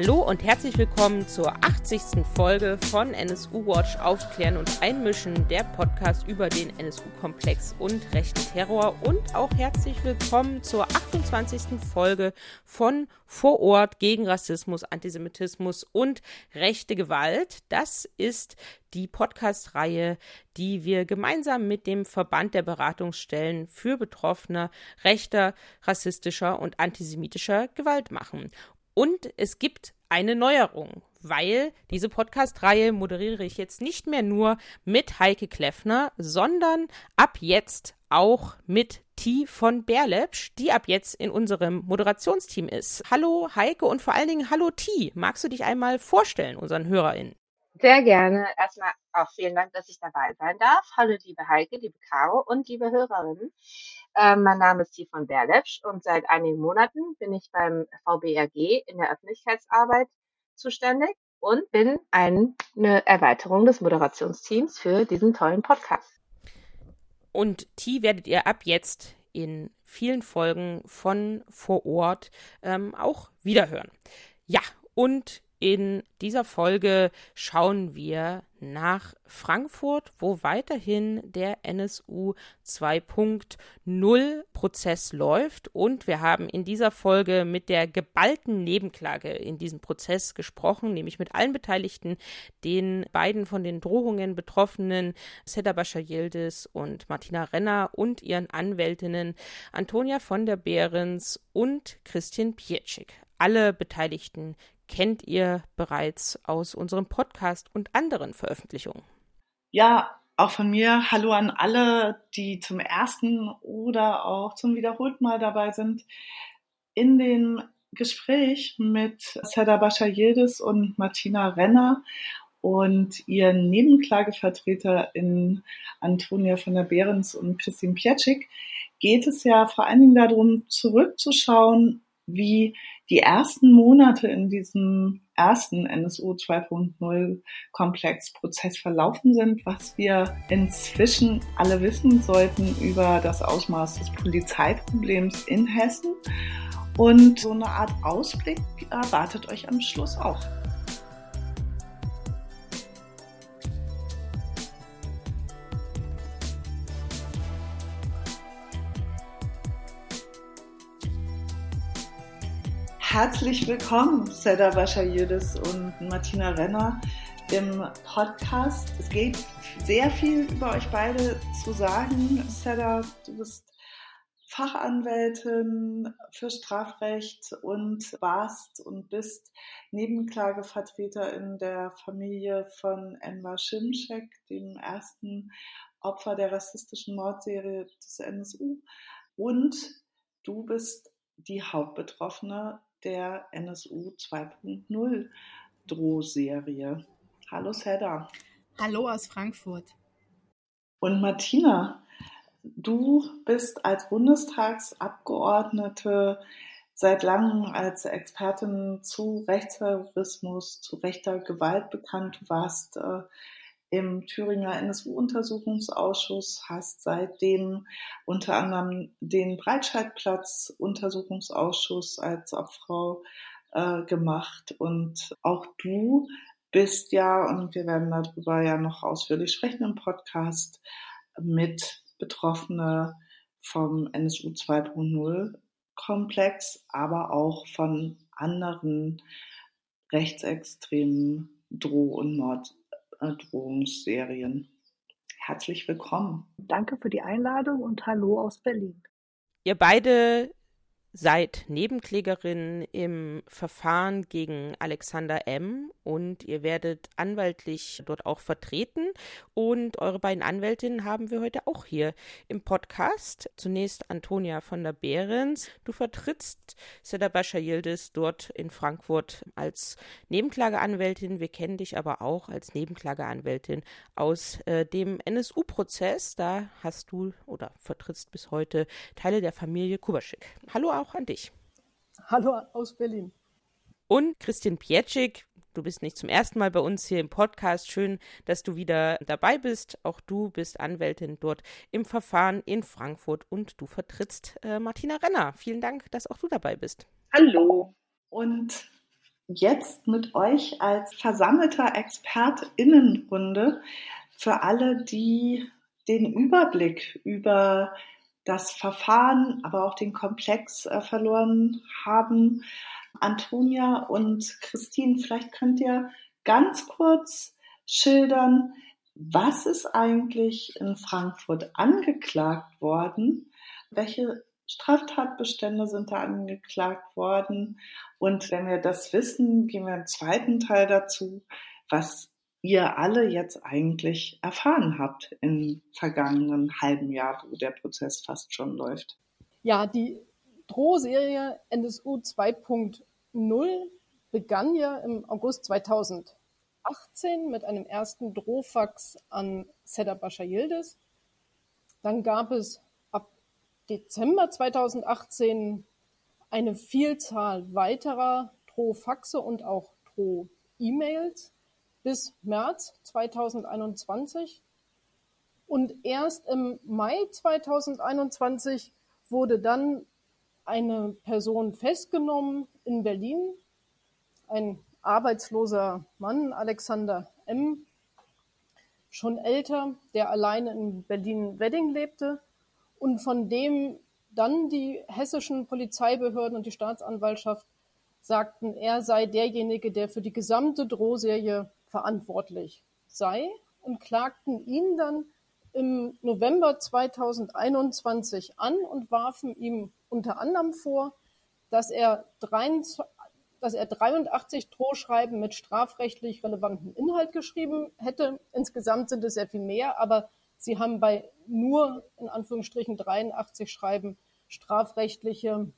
Hallo und herzlich willkommen zur 80. Folge von NSU Watch Aufklären und Einmischen, der Podcast über den NSU-Komplex und rechten Terror. Und auch herzlich willkommen zur 28. Folge von Vor Ort gegen Rassismus, Antisemitismus und rechte Gewalt. Das ist die Podcast-Reihe, die wir gemeinsam mit dem Verband der Beratungsstellen für Betroffene rechter, rassistischer und antisemitischer Gewalt machen. Und es gibt eine Neuerung, weil diese Podcast-Reihe moderiere ich jetzt nicht mehr nur mit Heike Kleffner, sondern ab jetzt auch mit T von Berlepsch, die ab jetzt in unserem Moderationsteam ist. Hallo Heike und vor allen Dingen hallo T. Magst du dich einmal vorstellen, unseren HörerInnen? Sehr gerne. Erstmal auch vielen Dank, dass ich dabei sein darf. Hallo liebe Heike, liebe Caro und liebe Hörerinnen. Äh, mein Name ist Yvonne Berlepsch und seit einigen Monaten bin ich beim VBRG in der Öffentlichkeitsarbeit zuständig und bin eine Erweiterung des Moderationsteams für diesen tollen Podcast. Und T werdet ihr ab jetzt in vielen Folgen von vor Ort ähm, auch wiederhören. Ja, und in dieser Folge schauen wir nach Frankfurt, wo weiterhin der NSU 2.0 Prozess läuft. Und wir haben in dieser Folge mit der geballten Nebenklage in diesem Prozess gesprochen, nämlich mit allen Beteiligten, den beiden von den Drohungen betroffenen Seda Bashar Yildiz und Martina Renner und ihren Anwältinnen Antonia von der Behrens und Christian Pietschik. Alle Beteiligten kennt ihr bereits aus unserem Podcast und anderen Veröffentlichungen. Ja, auch von mir Hallo an alle, die zum ersten oder auch zum wiederholten Mal dabei sind. In dem Gespräch mit Seda Bashar Yildiz und Martina Renner und ihren Nebenklagevertreter in Antonia von der Behrens und Christine Pietschik geht es ja vor allen Dingen darum, zurückzuschauen, wie die ersten Monate in diesem ersten NSU 2.0 Komplexprozess verlaufen sind, was wir inzwischen alle wissen sollten über das Ausmaß des Polizeiproblems in Hessen. Und so eine Art Ausblick erwartet euch am Schluss auch. Herzlich willkommen, Seda Bashayidis und Martina Renner im Podcast. Es geht sehr viel über euch beide zu sagen. Seda, du bist Fachanwältin für Strafrecht und warst und bist Nebenklagevertreter in der Familie von Enver Şimşek, dem ersten Opfer der rassistischen Mordserie des NSU. Und du bist die Hauptbetroffene der NSU 2.0 Drohserie. Hallo Seda. Hallo aus Frankfurt. Und Martina, du bist als Bundestagsabgeordnete seit langem als Expertin zu Rechtsterrorismus, zu rechter Gewalt bekannt. Du warst äh, im Thüringer NSU-Untersuchungsausschuss, hast seitdem unter anderem den Breitscheidplatz-Untersuchungsausschuss als Obfrau äh, gemacht. Und auch du bist ja, und wir werden darüber ja noch ausführlich sprechen im Podcast, mit Betroffene vom NSU 2.0 Komplex, aber auch von anderen rechtsextremen Droh- und Mord Drohungsserien. Herzlich willkommen. Danke für die Einladung und hallo aus Berlin. Ihr beide seid Nebenklägerin im Verfahren gegen Alexander M. und ihr werdet anwaltlich dort auch vertreten. Und eure beiden Anwältinnen haben wir heute auch hier im Podcast. Zunächst Antonia von der Behrens. Du vertrittst Seda Bashar Yildiz dort in Frankfurt als Nebenklageanwältin. Wir kennen dich aber auch als Nebenklageanwältin aus äh, dem NSU-Prozess. Da hast du oder vertrittst bis heute Teile der Familie Kubaschik. Hallo auch an dich. Hallo aus Berlin. Und Christian Pietschik, du bist nicht zum ersten Mal bei uns hier im Podcast. Schön, dass du wieder dabei bist. Auch du bist Anwältin dort im Verfahren in Frankfurt und du vertrittst äh, Martina Renner. Vielen Dank, dass auch du dabei bist. Hallo. Und jetzt mit euch als versammelter Expertinnenrunde für alle, die den Überblick über das Verfahren, aber auch den Komplex äh, verloren haben. Antonia und Christine, vielleicht könnt ihr ganz kurz schildern, was ist eigentlich in Frankfurt angeklagt worden? Welche Straftatbestände sind da angeklagt worden? Und wenn wir das wissen, gehen wir im zweiten Teil dazu, was ihr alle jetzt eigentlich erfahren habt im vergangenen halben Jahr, wo der Prozess fast schon läuft. Ja, die Drohserie NSU 2.0 begann ja im August 2018 mit einem ersten Drohfax an Seda Bascha Yildiz. Dann gab es ab Dezember 2018 eine Vielzahl weiterer Drohfaxe und auch Droh-E-Mails bis März 2021. Und erst im Mai 2021 wurde dann eine Person festgenommen in Berlin, ein arbeitsloser Mann, Alexander M., schon älter, der alleine in Berlin-Wedding lebte und von dem dann die hessischen Polizeibehörden und die Staatsanwaltschaft sagten, er sei derjenige, der für die gesamte Drohserie verantwortlich sei und klagten ihn dann im November 2021 an und warfen ihm unter anderem vor, dass er, 23, dass er 83 Drohschreiben mit strafrechtlich relevantem Inhalt geschrieben hätte. Insgesamt sind es sehr viel mehr, aber sie haben bei nur in Anführungsstrichen 83 Schreiben strafrechtliche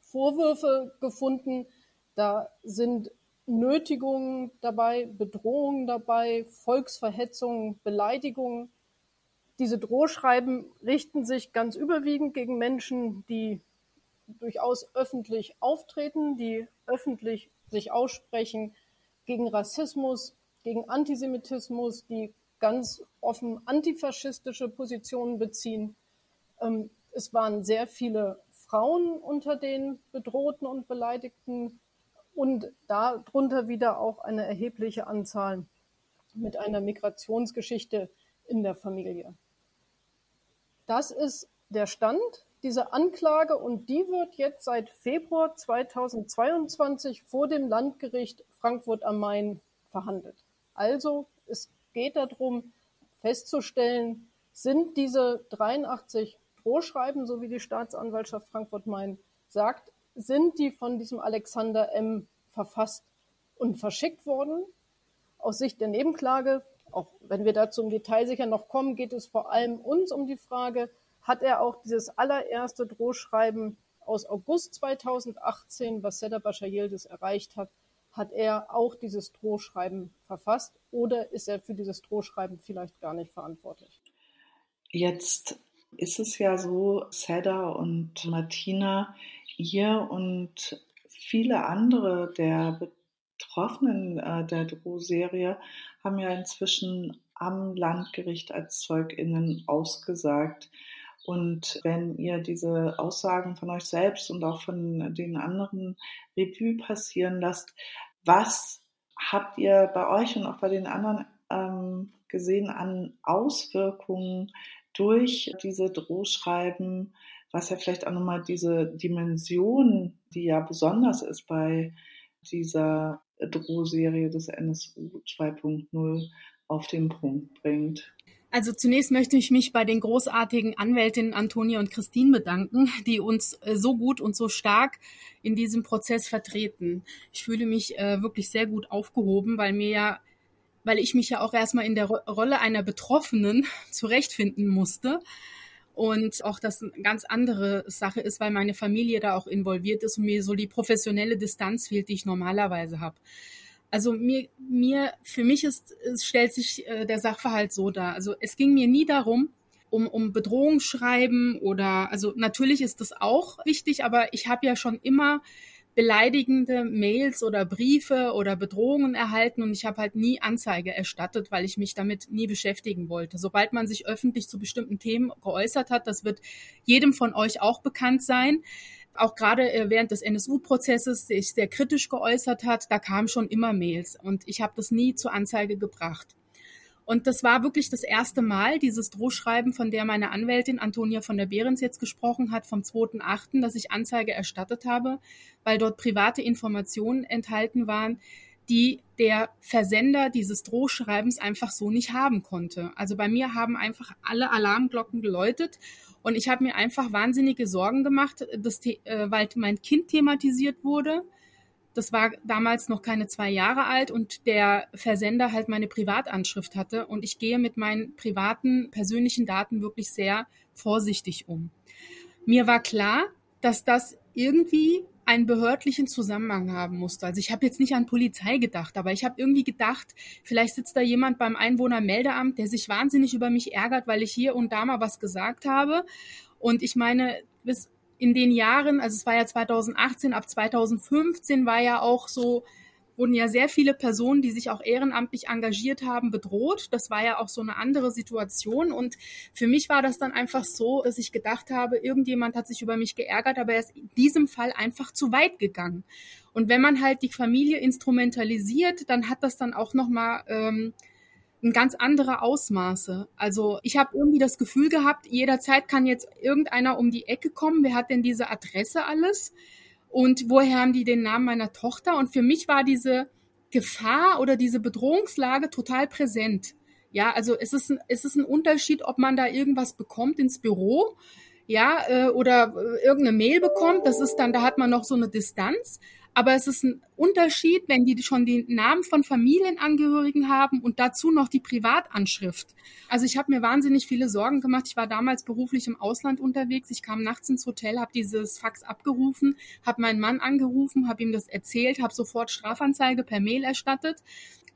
Vorwürfe gefunden. Da sind Nötigungen dabei, Bedrohungen dabei, Volksverhetzungen, Beleidigungen. Diese Drohschreiben richten sich ganz überwiegend gegen Menschen, die durchaus öffentlich auftreten, die öffentlich sich aussprechen gegen Rassismus, gegen Antisemitismus, die ganz offen antifaschistische Positionen beziehen. Ähm, es waren sehr viele Frauen unter den Bedrohten und Beleidigten und darunter wieder auch eine erhebliche Anzahl mit einer Migrationsgeschichte in der Familie. Das ist der Stand dieser Anklage und die wird jetzt seit Februar 2022 vor dem Landgericht Frankfurt am Main verhandelt. Also es geht darum festzustellen, sind diese 83 Drohschreiben, so wie die Staatsanwaltschaft Frankfurt-Main sagt, sind die von diesem Alexander M. verfasst und verschickt worden. Aus Sicht der Nebenklage, auch wenn wir dazu im Detail sicher noch kommen, geht es vor allem uns um die Frage, hat er auch dieses allererste Drohschreiben aus August 2018, was Seda Bashar Yildiz erreicht hat, hat er auch dieses Drohschreiben verfasst oder ist er für dieses Drohschreiben vielleicht gar nicht verantwortlich? Jetzt ist es ja so, Seda und Martina, ihr und viele andere der Betroffenen äh, der Drohserie haben ja inzwischen am Landgericht als ZeugInnen ausgesagt. Und wenn ihr diese Aussagen von euch selbst und auch von den anderen Revue passieren lasst, was habt ihr bei euch und auch bei den anderen ähm, gesehen an Auswirkungen durch diese Drohschreiben, was ja vielleicht auch nochmal diese Dimension, die ja besonders ist bei dieser Drohserie des NSU 2.0 auf den Punkt bringt. Also zunächst möchte ich mich bei den großartigen Anwältinnen Antonia und Christine bedanken, die uns äh, so gut und so stark in diesem Prozess vertreten. Ich fühle mich äh, wirklich sehr gut aufgehoben, weil mir ja weil ich mich ja auch erstmal in der Rolle einer Betroffenen zurechtfinden musste. Und auch das eine ganz andere Sache ist, weil meine Familie da auch involviert ist und mir so die professionelle Distanz fehlt, die ich normalerweise habe. Also mir, mir, für mich ist, es stellt sich äh, der Sachverhalt so dar. Also es ging mir nie darum, um, um Bedrohungsschreiben oder, also natürlich ist das auch wichtig, aber ich habe ja schon immer beleidigende Mails oder Briefe oder Bedrohungen erhalten und ich habe halt nie Anzeige erstattet, weil ich mich damit nie beschäftigen wollte. Sobald man sich öffentlich zu bestimmten Themen geäußert hat, das wird jedem von euch auch bekannt sein, auch gerade äh, während des NSU-Prozesses sich sehr kritisch geäußert hat, da kamen schon immer Mails und ich habe das nie zur Anzeige gebracht. Und das war wirklich das erste Mal, dieses Drohschreiben, von der meine Anwältin Antonia von der Behrens jetzt gesprochen hat, vom 2.8., dass ich Anzeige erstattet habe, weil dort private Informationen enthalten waren, die der Versender dieses Drohschreibens einfach so nicht haben konnte. Also bei mir haben einfach alle Alarmglocken geläutet und ich habe mir einfach wahnsinnige Sorgen gemacht, dass, äh, weil mein Kind thematisiert wurde das war damals noch keine zwei Jahre alt und der Versender halt meine Privatanschrift hatte. Und ich gehe mit meinen privaten, persönlichen Daten wirklich sehr vorsichtig um. Mir war klar, dass das irgendwie einen behördlichen Zusammenhang haben musste. Also ich habe jetzt nicht an Polizei gedacht, aber ich habe irgendwie gedacht, vielleicht sitzt da jemand beim Einwohnermeldeamt, der sich wahnsinnig über mich ärgert, weil ich hier und da mal was gesagt habe. Und ich meine, bis in den Jahren, also es war ja 2018, ab 2015 war ja auch so, wurden ja sehr viele Personen, die sich auch ehrenamtlich engagiert haben, bedroht. Das war ja auch so eine andere Situation. Und für mich war das dann einfach so, dass ich gedacht habe, irgendjemand hat sich über mich geärgert, aber er ist in diesem Fall einfach zu weit gegangen. Und wenn man halt die Familie instrumentalisiert, dann hat das dann auch nochmal ähm, ein ganz andere Ausmaße. Also ich habe irgendwie das Gefühl gehabt, jederzeit kann jetzt irgendeiner um die Ecke kommen. Wer hat denn diese Adresse alles? Und woher haben die den Namen meiner Tochter? Und für mich war diese Gefahr oder diese Bedrohungslage total präsent. Ja, also es ist, ein, es ist ein Unterschied, ob man da irgendwas bekommt ins Büro, ja, äh, oder äh, irgendeine Mail bekommt. Das ist dann, da hat man noch so eine Distanz. Aber es ist ein Unterschied, wenn die schon den Namen von Familienangehörigen haben und dazu noch die Privatanschrift. Also ich habe mir wahnsinnig viele Sorgen gemacht. Ich war damals beruflich im Ausland unterwegs. Ich kam nachts ins Hotel, habe dieses Fax abgerufen, habe meinen Mann angerufen, habe ihm das erzählt, habe sofort Strafanzeige per Mail erstattet.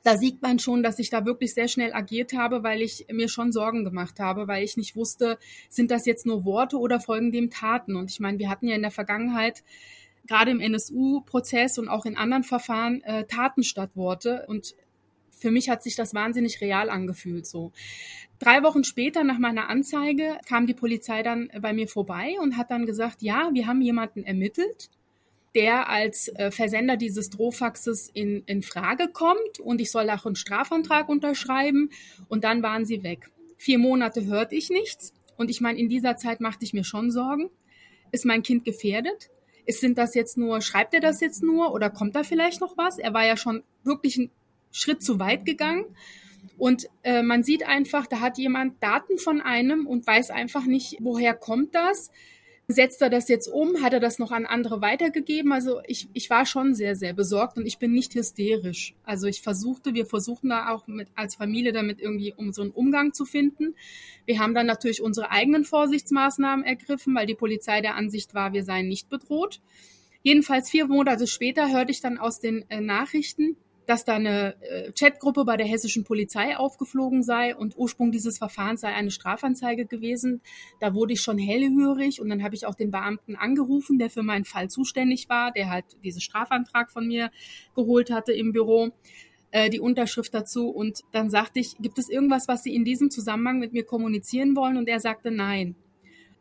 Da sieht man schon, dass ich da wirklich sehr schnell agiert habe, weil ich mir schon Sorgen gemacht habe, weil ich nicht wusste, sind das jetzt nur Worte oder folgen dem Taten? Und ich meine, wir hatten ja in der Vergangenheit gerade im NSU-Prozess und auch in anderen Verfahren äh, Taten statt Worte. Und für mich hat sich das wahnsinnig real angefühlt so. Drei Wochen später nach meiner Anzeige kam die Polizei dann bei mir vorbei und hat dann gesagt, ja, wir haben jemanden ermittelt, der als äh, Versender dieses Drohfaxes in, in Frage kommt und ich soll auch einen Strafantrag unterschreiben und dann waren sie weg. Vier Monate hörte ich nichts und ich meine, in dieser Zeit machte ich mir schon Sorgen. Ist mein Kind gefährdet? Ist, sind das jetzt nur, schreibt er das jetzt nur oder kommt da vielleicht noch was? Er war ja schon wirklich einen Schritt zu weit gegangen. Und äh, man sieht einfach, da hat jemand Daten von einem und weiß einfach nicht, woher kommt das setzt er das jetzt um? Hat er das noch an andere weitergegeben? Also ich, ich war schon sehr, sehr besorgt und ich bin nicht hysterisch. Also ich versuchte, wir versuchen da auch mit, als Familie damit irgendwie um so einen Umgang zu finden. Wir haben dann natürlich unsere eigenen Vorsichtsmaßnahmen ergriffen, weil die Polizei der Ansicht war, wir seien nicht bedroht. Jedenfalls vier Monate später hörte ich dann aus den äh, Nachrichten, dass da eine äh, Chatgruppe bei der hessischen Polizei aufgeflogen sei und Ursprung dieses Verfahrens sei eine Strafanzeige gewesen. Da wurde ich schon hellhörig und dann habe ich auch den Beamten angerufen, der für meinen Fall zuständig war, der halt diesen Strafantrag von mir geholt hatte im Büro äh, die Unterschrift dazu und dann sagte ich, gibt es irgendwas, was Sie in diesem Zusammenhang mit mir kommunizieren wollen? Und er sagte nein.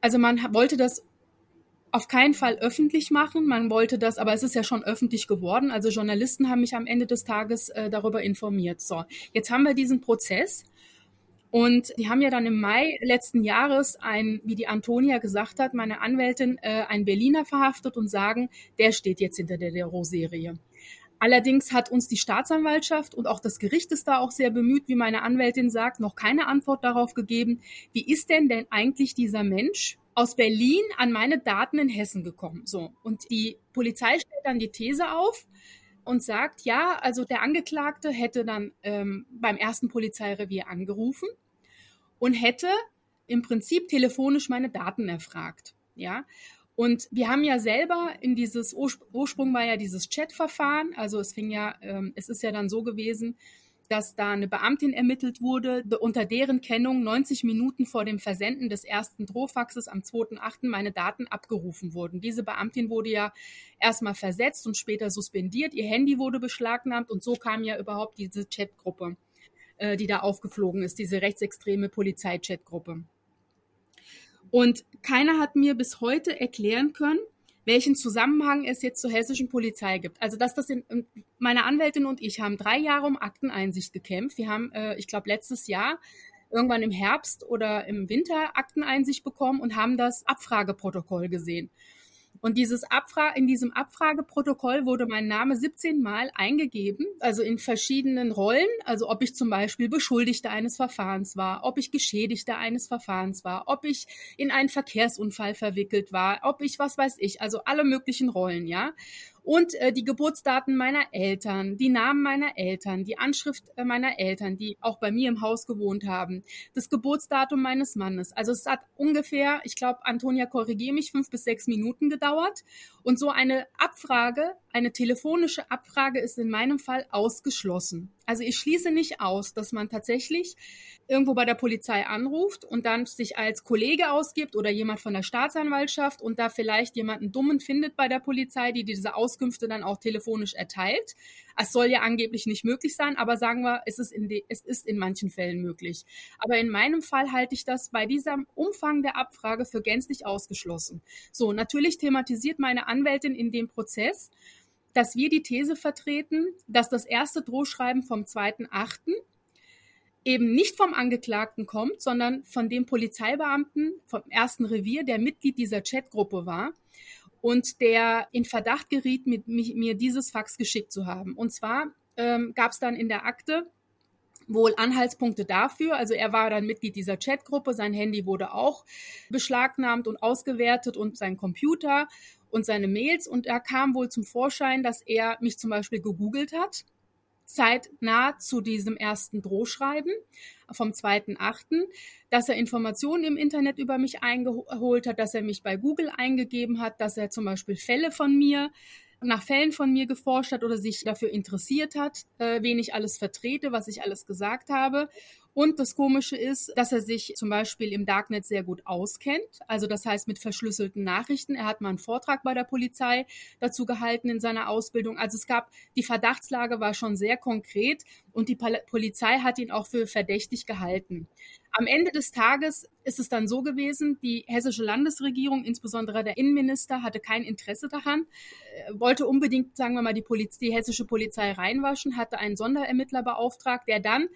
Also man wollte das auf keinen Fall öffentlich machen. Man wollte das, aber es ist ja schon öffentlich geworden. Also Journalisten haben mich am Ende des Tages äh, darüber informiert. So, jetzt haben wir diesen Prozess. Und die haben ja dann im Mai letzten Jahres ein, wie die Antonia gesagt hat, meine Anwältin, äh, einen Berliner verhaftet und sagen, der steht jetzt hinter der Dero-Serie. Allerdings hat uns die Staatsanwaltschaft und auch das Gericht ist da auch sehr bemüht, wie meine Anwältin sagt, noch keine Antwort darauf gegeben. Wie ist denn denn eigentlich dieser Mensch, aus Berlin an meine Daten in Hessen gekommen. So. Und die Polizei stellt dann die These auf und sagt, ja, also der Angeklagte hätte dann ähm, beim ersten Polizeirevier angerufen und hätte im Prinzip telefonisch meine Daten erfragt. Ja. Und wir haben ja selber in dieses Ursprung war ja dieses Chatverfahren, also es fing ja, ähm, es ist ja dann so gewesen, dass da eine Beamtin ermittelt wurde, unter deren Kennung 90 Minuten vor dem Versenden des ersten Drohfaxes am 2.8. meine Daten abgerufen wurden. Diese Beamtin wurde ja erstmal versetzt und später suspendiert. Ihr Handy wurde beschlagnahmt und so kam ja überhaupt diese Chatgruppe, äh, die da aufgeflogen ist, diese rechtsextreme Polizei-Chatgruppe. Und keiner hat mir bis heute erklären können, welchen Zusammenhang es jetzt zur hessischen Polizei gibt. Also dass das in, meine Anwältin und ich haben drei Jahre um Akteneinsicht gekämpft. Wir haben, äh, ich glaube, letztes Jahr irgendwann im Herbst oder im Winter Akteneinsicht bekommen und haben das Abfrageprotokoll gesehen. Und dieses Abfra in diesem Abfrageprotokoll wurde mein Name 17 Mal eingegeben, also in verschiedenen Rollen, also ob ich zum Beispiel Beschuldigter eines Verfahrens war, ob ich Geschädigter eines Verfahrens war, ob ich in einen Verkehrsunfall verwickelt war, ob ich was weiß ich, also alle möglichen Rollen, ja und äh, die Geburtsdaten meiner Eltern, die Namen meiner Eltern, die Anschrift äh, meiner Eltern, die auch bei mir im Haus gewohnt haben, das Geburtsdatum meines Mannes. Also es hat ungefähr, ich glaube, Antonia, korrigiere mich, fünf bis sechs Minuten gedauert. Und so eine Abfrage, eine telefonische Abfrage ist in meinem Fall ausgeschlossen. Also ich schließe nicht aus, dass man tatsächlich irgendwo bei der Polizei anruft und dann sich als Kollege ausgibt oder jemand von der Staatsanwaltschaft und da vielleicht jemanden Dummen findet bei der Polizei, die diese Auskünfte dann auch telefonisch erteilt. Es soll ja angeblich nicht möglich sein, aber sagen wir, es ist in, es ist in manchen Fällen möglich. Aber in meinem Fall halte ich das bei diesem Umfang der Abfrage für gänzlich ausgeschlossen. So, natürlich thematisiert meine Anwältin in dem Prozess, dass wir die These vertreten, dass das erste Drohschreiben vom 2.8 eben nicht vom Angeklagten kommt, sondern von dem Polizeibeamten vom ersten Revier, der Mitglied dieser Chatgruppe war und der in Verdacht geriet, mit mir dieses Fax geschickt zu haben. Und zwar ähm, gab es dann in der Akte wohl Anhaltspunkte dafür. Also er war dann Mitglied dieser Chatgruppe, sein Handy wurde auch beschlagnahmt und ausgewertet und sein Computer und seine Mails. Und er kam wohl zum Vorschein, dass er mich zum Beispiel gegoogelt hat zeitnah zu diesem ersten Drohschreiben vom 2.8., dass er Informationen im Internet über mich eingeholt hat, dass er mich bei Google eingegeben hat, dass er zum Beispiel Fälle von mir nach Fällen von mir geforscht hat oder sich dafür interessiert hat, äh, wen ich alles vertrete, was ich alles gesagt habe. Und das Komische ist, dass er sich zum Beispiel im Darknet sehr gut auskennt. Also das heißt mit verschlüsselten Nachrichten. Er hat mal einen Vortrag bei der Polizei dazu gehalten in seiner Ausbildung. Also es gab, die Verdachtslage war schon sehr konkret und die Polizei hat ihn auch für verdächtig gehalten. Am Ende des Tages ist es dann so gewesen, die hessische Landesregierung, insbesondere der Innenminister, hatte kein Interesse daran, äh, wollte unbedingt, sagen wir mal, die, Poliz die hessische Polizei reinwaschen, hatte einen Sonderermittler beauftragt, der dann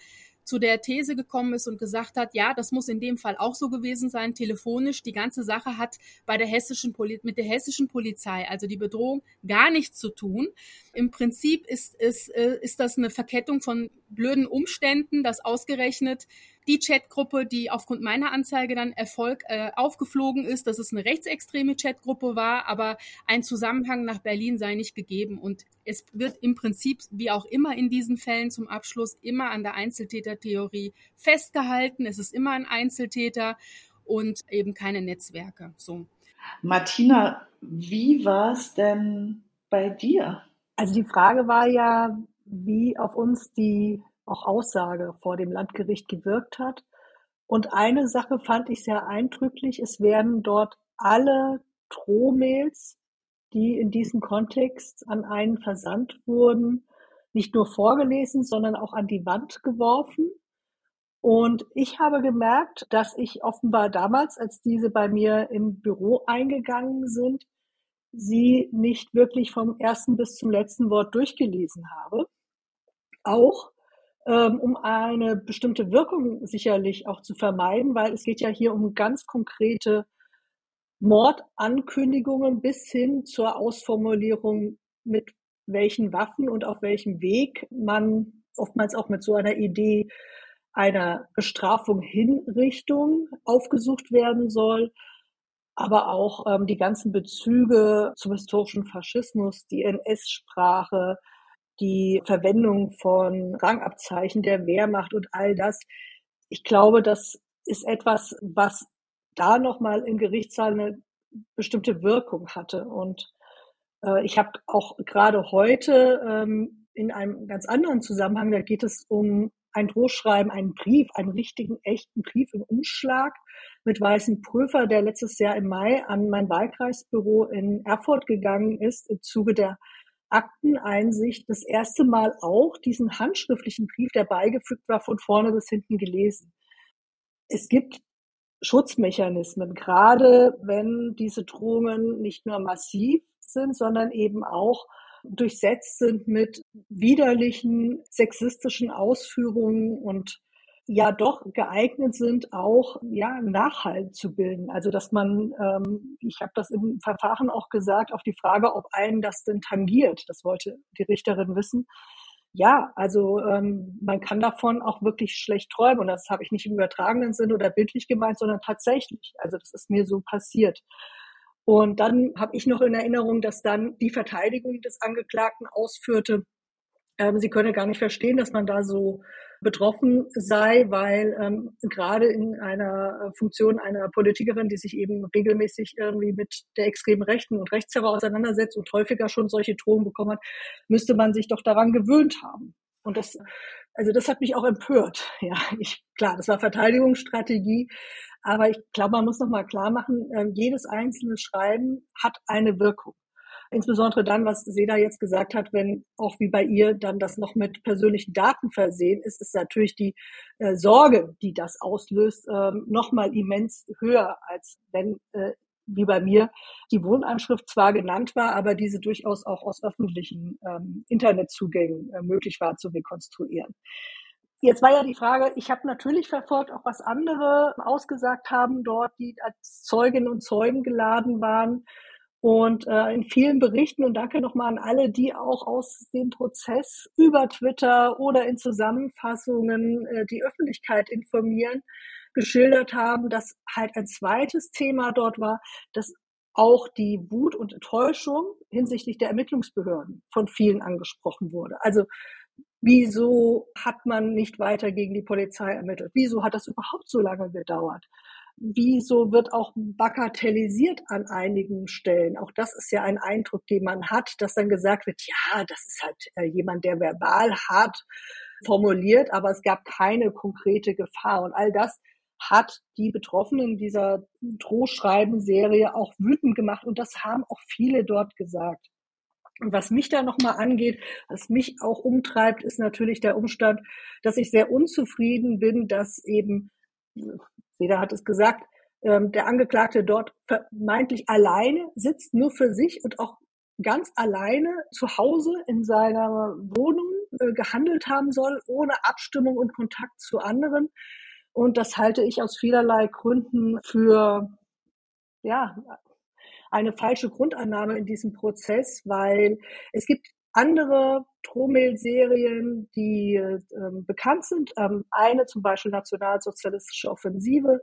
zu der These gekommen ist und gesagt hat, ja, das muss in dem Fall auch so gewesen sein, telefonisch. Die ganze Sache hat bei der hessischen Poli mit der hessischen Polizei, also die Bedrohung, gar nichts zu tun. Im Prinzip ist, ist, äh, ist das eine Verkettung von blöden Umständen, dass ausgerechnet die Chatgruppe, die aufgrund meiner Anzeige dann Erfolg äh, aufgeflogen ist, dass es eine rechtsextreme Chatgruppe war, aber ein Zusammenhang nach Berlin sei nicht gegeben. Und es wird im Prinzip, wie auch immer in diesen Fällen zum Abschluss, immer an der Einzeltätertheorie festgehalten. Es ist immer ein Einzeltäter und eben keine Netzwerke. So. Martina, wie war es denn bei dir? Also die Frage war ja, wie auf uns die auch Aussage vor dem Landgericht gewirkt hat. Und eine Sache fand ich sehr eindrücklich. Es werden dort alle Drohmails, die in diesem Kontext an einen versandt wurden, nicht nur vorgelesen, sondern auch an die Wand geworfen. Und ich habe gemerkt, dass ich offenbar damals, als diese bei mir im Büro eingegangen sind, sie nicht wirklich vom ersten bis zum letzten Wort durchgelesen habe. Auch um eine bestimmte Wirkung sicherlich auch zu vermeiden, weil es geht ja hier um ganz konkrete Mordankündigungen bis hin zur Ausformulierung, mit welchen Waffen und auf welchem Weg man oftmals auch mit so einer Idee einer Bestrafung Hinrichtung aufgesucht werden soll, aber auch ähm, die ganzen Bezüge zum historischen Faschismus, die NS-Sprache, die Verwendung von Rangabzeichen der Wehrmacht und all das. Ich glaube, das ist etwas, was da nochmal im Gerichtssaal eine bestimmte Wirkung hatte. Und äh, ich habe auch gerade heute ähm, in einem ganz anderen Zusammenhang, da geht es um ein Drohschreiben, einen Brief, einen richtigen, echten Brief im Umschlag mit weißem Prüfer, der letztes Jahr im Mai an mein Wahlkreisbüro in Erfurt gegangen ist im Zuge der Akteneinsicht das erste Mal auch diesen handschriftlichen Brief, der beigefügt war, von vorne bis hinten gelesen. Es gibt Schutzmechanismen, gerade wenn diese Drohungen nicht nur massiv sind, sondern eben auch durchsetzt sind mit widerlichen sexistischen Ausführungen und ja doch geeignet sind, auch ja Nachhalt zu bilden. Also dass man, ähm, ich habe das im Verfahren auch gesagt, auf die Frage, ob einen das denn tangiert, das wollte die Richterin wissen. Ja, also ähm, man kann davon auch wirklich schlecht träumen und das habe ich nicht im übertragenen Sinn oder bildlich gemeint, sondern tatsächlich. Also das ist mir so passiert. Und dann habe ich noch in Erinnerung, dass dann die Verteidigung des Angeklagten ausführte, ähm, sie könne gar nicht verstehen, dass man da so betroffen sei, weil ähm, gerade in einer Funktion einer Politikerin, die sich eben regelmäßig irgendwie mit der extremen Rechten und Rechtsterror auseinandersetzt und häufiger schon solche Drohungen bekommen hat, müsste man sich doch daran gewöhnt haben. Und das, also das hat mich auch empört. Ja, ich, klar, das war Verteidigungsstrategie, aber ich glaube, man muss noch mal klar machen, äh, jedes einzelne Schreiben hat eine Wirkung. Insbesondere dann, was Seda jetzt gesagt hat, wenn auch wie bei ihr dann das noch mit persönlichen Daten versehen ist, ist natürlich die äh, Sorge, die das auslöst, äh, noch mal immens höher, als wenn äh, wie bei mir die Wohnanschrift zwar genannt war, aber diese durchaus auch aus öffentlichen ähm, Internetzugängen äh, möglich war zu rekonstruieren. Jetzt war ja die Frage, ich habe natürlich verfolgt, auch was andere ausgesagt haben dort, die als Zeuginnen und Zeugen geladen waren. Und äh, in vielen Berichten, und danke nochmal an alle, die auch aus dem Prozess über Twitter oder in Zusammenfassungen äh, die Öffentlichkeit informieren, geschildert haben, dass halt ein zweites Thema dort war, dass auch die Wut und Enttäuschung hinsichtlich der Ermittlungsbehörden von vielen angesprochen wurde. Also wieso hat man nicht weiter gegen die Polizei ermittelt? Wieso hat das überhaupt so lange gedauert? Wieso wird auch bagatellisiert an einigen Stellen? Auch das ist ja ein Eindruck, den man hat, dass dann gesagt wird, ja, das ist halt äh, jemand, der verbal hart formuliert, aber es gab keine konkrete Gefahr. Und all das hat die Betroffenen dieser Drohschreiben-Serie auch wütend gemacht. Und das haben auch viele dort gesagt. Und was mich da nochmal angeht, was mich auch umtreibt, ist natürlich der Umstand, dass ich sehr unzufrieden bin, dass eben jeder hat es gesagt, ähm, der Angeklagte dort vermeintlich alleine sitzt, nur für sich und auch ganz alleine zu Hause in seiner Wohnung äh, gehandelt haben soll, ohne Abstimmung und Kontakt zu anderen. Und das halte ich aus vielerlei Gründen für, ja, eine falsche Grundannahme in diesem Prozess, weil es gibt andere Drohmail-Serien, die äh, bekannt sind. Ähm, eine zum Beispiel Nationalsozialistische Offensive.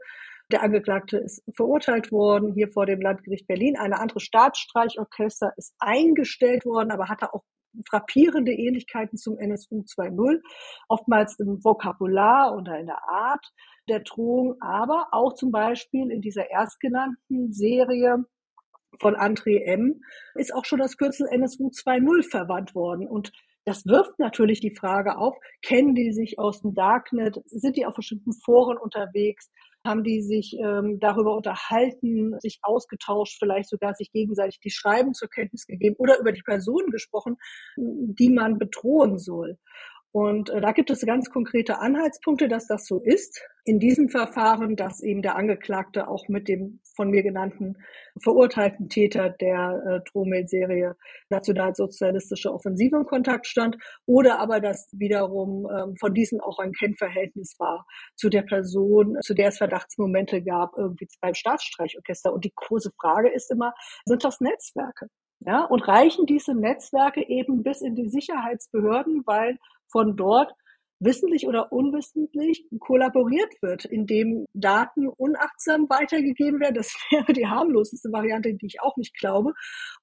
Der Angeklagte ist verurteilt worden hier vor dem Landgericht Berlin. Eine andere Staatsstreichorchester ist eingestellt worden, aber hatte auch frappierende Ähnlichkeiten zum NSU 2.0, oftmals im Vokabular oder in der Art der Drohung, aber auch zum Beispiel in dieser erstgenannten Serie von André M. ist auch schon das Kürzel NSU 2.0 verwandt worden. Und das wirft natürlich die Frage auf, kennen die sich aus dem Darknet, sind die auf bestimmten Foren unterwegs, haben die sich ähm, darüber unterhalten, sich ausgetauscht, vielleicht sogar sich gegenseitig die Schreiben zur Kenntnis gegeben oder über die Personen gesprochen, die man bedrohen soll. Und äh, da gibt es ganz konkrete Anhaltspunkte, dass das so ist. In diesem Verfahren, dass eben der Angeklagte auch mit dem von mir genannten verurteilten Täter der äh, Drohmail-Serie Nationalsozialistische Offensive in Kontakt stand oder aber, dass wiederum ähm, von diesen auch ein Kennverhältnis war zu der Person, zu der es Verdachtsmomente gab, irgendwie beim Staatsstreichorchester. Und die große Frage ist immer, sind das Netzwerke? Ja, und reichen diese Netzwerke eben bis in die Sicherheitsbehörden, weil von dort wissentlich oder unwissentlich kollaboriert wird, indem Daten unachtsam weitergegeben werden. Das wäre die harmloseste Variante, die ich auch nicht glaube.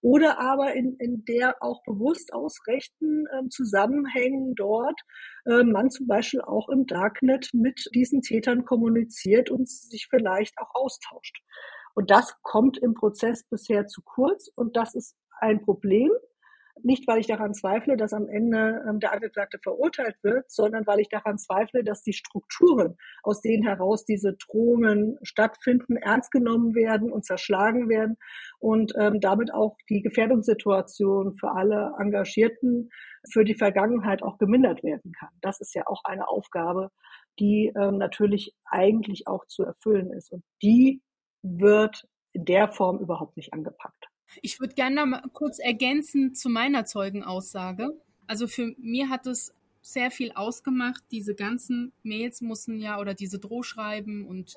Oder aber in, in der auch bewusst aus rechten äh, Zusammenhängen dort äh, man zum Beispiel auch im Darknet mit diesen Tätern kommuniziert und sich vielleicht auch austauscht. Und das kommt im Prozess bisher zu kurz und das ist ein Problem. Nicht, weil ich daran zweifle, dass am Ende ähm, der Angeklagte verurteilt wird, sondern weil ich daran zweifle, dass die Strukturen, aus denen heraus diese Drohungen stattfinden, ernst genommen werden und zerschlagen werden und ähm, damit auch die Gefährdungssituation für alle Engagierten für die Vergangenheit auch gemindert werden kann. Das ist ja auch eine Aufgabe die ähm, natürlich eigentlich auch zu erfüllen ist. Und die wird in der Form überhaupt nicht angepackt. Ich würde gerne mal kurz ergänzen zu meiner Zeugenaussage. Also für mir hat es sehr viel ausgemacht. Diese ganzen Mails mussten ja oder diese Drohschreiben und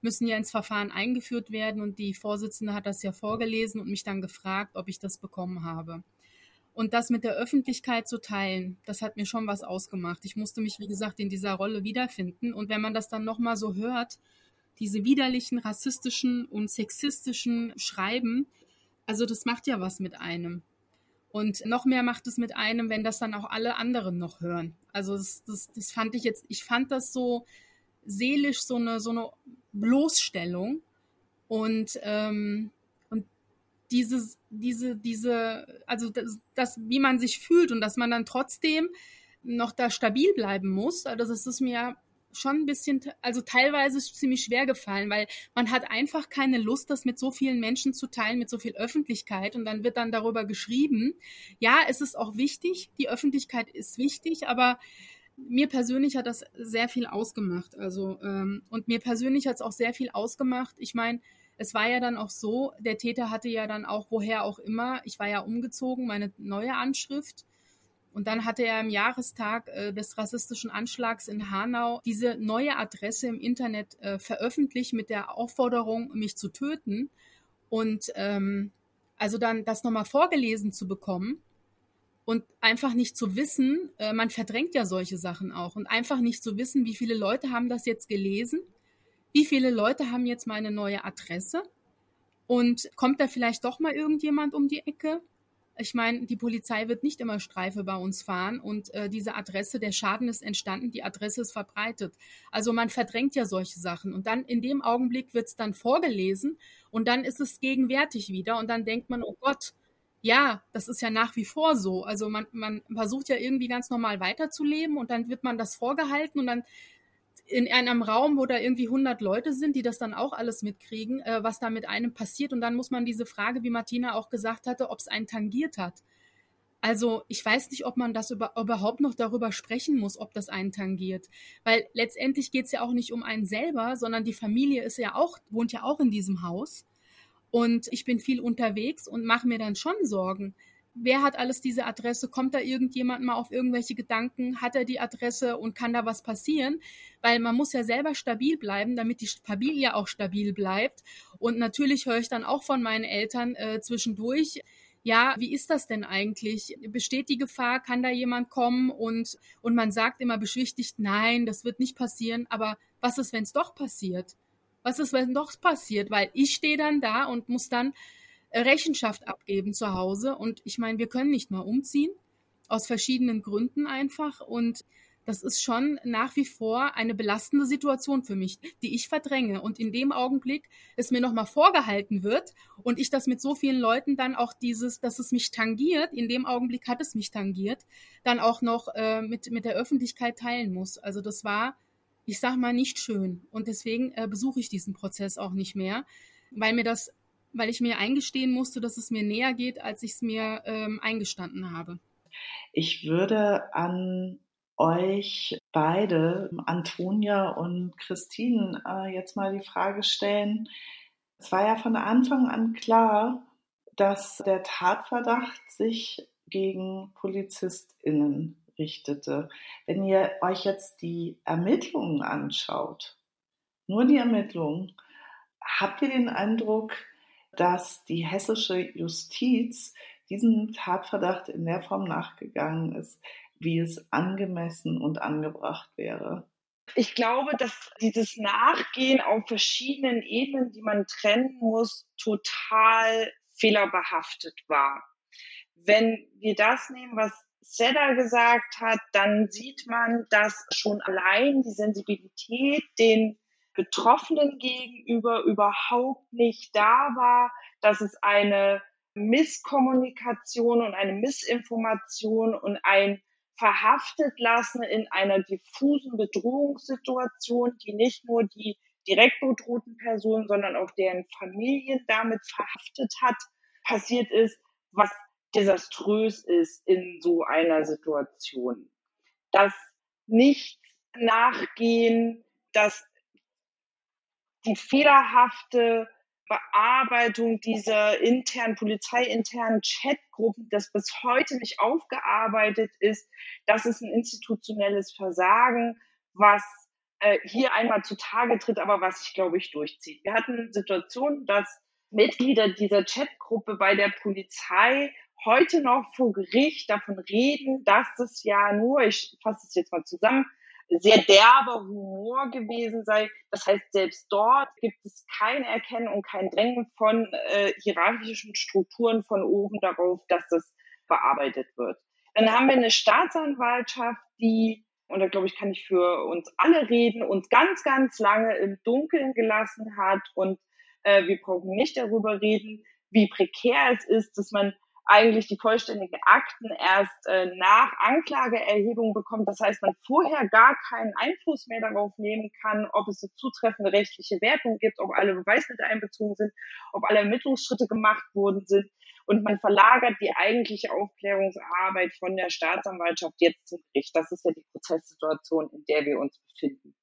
müssen ja ins Verfahren eingeführt werden und die Vorsitzende hat das ja vorgelesen und mich dann gefragt, ob ich das bekommen habe. Und das mit der Öffentlichkeit zu teilen, das hat mir schon was ausgemacht. Ich musste mich, wie gesagt, in dieser Rolle wiederfinden. Und wenn man das dann nochmal so hört, diese widerlichen rassistischen und sexistischen Schreiben, also das macht ja was mit einem. Und noch mehr macht es mit einem, wenn das dann auch alle anderen noch hören. Also das, das, das fand ich jetzt, ich fand das so seelisch so eine, so eine Bloßstellung. Und, ähm, und dieses, diese, diese, also das, das, wie man sich fühlt und dass man dann trotzdem noch da stabil bleiben muss, also das ist mir schon ein bisschen, also teilweise ziemlich schwer gefallen, weil man hat einfach keine Lust, das mit so vielen Menschen zu teilen, mit so viel Öffentlichkeit und dann wird dann darüber geschrieben. Ja, es ist auch wichtig, die Öffentlichkeit ist wichtig, aber mir persönlich hat das sehr viel ausgemacht. Also ähm, und mir persönlich hat es auch sehr viel ausgemacht. Ich meine, es war ja dann auch so, der Täter hatte ja dann auch woher auch immer. Ich war ja umgezogen, meine neue Anschrift und dann hatte er im Jahrestag äh, des rassistischen Anschlags in Hanau diese neue Adresse im Internet äh, veröffentlicht mit der Aufforderung, mich zu töten. Und ähm, also dann das nochmal vorgelesen zu bekommen und einfach nicht zu wissen, äh, man verdrängt ja solche Sachen auch. Und einfach nicht zu wissen, wie viele Leute haben das jetzt gelesen, wie viele Leute haben jetzt meine neue Adresse. Und kommt da vielleicht doch mal irgendjemand um die Ecke ich meine, die Polizei wird nicht immer Streife bei uns fahren und äh, diese Adresse, der Schaden ist entstanden, die Adresse ist verbreitet. Also man verdrängt ja solche Sachen und dann in dem Augenblick wird es dann vorgelesen und dann ist es gegenwärtig wieder und dann denkt man, oh Gott, ja, das ist ja nach wie vor so. Also man, man versucht ja irgendwie ganz normal weiterzuleben und dann wird man das vorgehalten und dann in einem Raum, wo da irgendwie 100 Leute sind, die das dann auch alles mitkriegen, äh, was da mit einem passiert. Und dann muss man diese Frage, wie Martina auch gesagt hatte, ob es einen tangiert hat. Also ich weiß nicht, ob man das über, überhaupt noch darüber sprechen muss, ob das einen tangiert. Weil letztendlich geht es ja auch nicht um einen selber, sondern die Familie ist ja auch, wohnt ja auch in diesem Haus. Und ich bin viel unterwegs und mache mir dann schon Sorgen wer hat alles diese Adresse? Kommt da irgendjemand mal auf irgendwelche Gedanken? Hat er die Adresse und kann da was passieren? Weil man muss ja selber stabil bleiben, damit die Familie auch stabil bleibt. Und natürlich höre ich dann auch von meinen Eltern äh, zwischendurch, ja, wie ist das denn eigentlich? Besteht die Gefahr? Kann da jemand kommen? Und, und man sagt immer beschwichtigt, nein, das wird nicht passieren. Aber was ist, wenn es doch passiert? Was ist, wenn doch passiert? Weil ich stehe dann da und muss dann Rechenschaft abgeben zu Hause. Und ich meine, wir können nicht mal umziehen, aus verschiedenen Gründen einfach. Und das ist schon nach wie vor eine belastende Situation für mich, die ich verdränge. Und in dem Augenblick es mir nochmal vorgehalten wird und ich das mit so vielen Leuten dann auch dieses, dass es mich tangiert, in dem Augenblick hat es mich tangiert, dann auch noch äh, mit, mit der Öffentlichkeit teilen muss. Also das war, ich sag mal, nicht schön. Und deswegen äh, besuche ich diesen Prozess auch nicht mehr, weil mir das weil ich mir eingestehen musste, dass es mir näher geht, als ich es mir ähm, eingestanden habe. Ich würde an euch beide, Antonia und Christine, äh, jetzt mal die Frage stellen. Es war ja von Anfang an klar, dass der Tatverdacht sich gegen PolizistInnen richtete. Wenn ihr euch jetzt die Ermittlungen anschaut, nur die Ermittlungen, habt ihr den Eindruck, dass die hessische Justiz diesem Tatverdacht in der Form nachgegangen ist, wie es angemessen und angebracht wäre. Ich glaube, dass dieses Nachgehen auf verschiedenen Ebenen, die man trennen muss, total fehlerbehaftet war. Wenn wir das nehmen, was Seda gesagt hat, dann sieht man, dass schon allein die Sensibilität den Betroffenen gegenüber überhaupt nicht da war, dass es eine Misskommunikation und eine Missinformation und ein verhaftet lassen in einer diffusen Bedrohungssituation, die nicht nur die direkt bedrohten Personen, sondern auch deren Familien damit verhaftet hat, passiert ist, was desaströs ist in so einer Situation. Dass nichts nachgehen, dass die fehlerhafte Bearbeitung dieser internen, polizeiinternen Chatgruppen, das bis heute nicht aufgearbeitet ist, das ist ein institutionelles Versagen, was äh, hier einmal zutage tritt, aber was sich, glaube ich, durchzieht. Wir hatten Situationen, dass Mitglieder dieser Chatgruppe bei der Polizei heute noch vor Gericht davon reden, dass es ja nur, ich fasse es jetzt mal zusammen, sehr derber Humor gewesen sei. Das heißt, selbst dort gibt es kein Erkennen und kein Drängen von äh, hierarchischen Strukturen von oben darauf, dass das bearbeitet wird. Dann haben wir eine Staatsanwaltschaft, die, und da glaube ich, kann ich für uns alle reden, uns ganz, ganz lange im Dunkeln gelassen hat und äh, wir brauchen nicht darüber reden, wie prekär es ist, dass man eigentlich die vollständigen Akten erst äh, nach Anklageerhebung bekommt. Das heißt, man vorher gar keinen Einfluss mehr darauf nehmen kann, ob es eine zutreffende rechtliche Wertung gibt, ob alle Beweismittel einbezogen sind, ob alle Ermittlungsschritte gemacht worden sind. Und man verlagert die eigentliche Aufklärungsarbeit von der Staatsanwaltschaft jetzt zum Gericht. Das ist ja die Prozesssituation, in der wir uns befinden.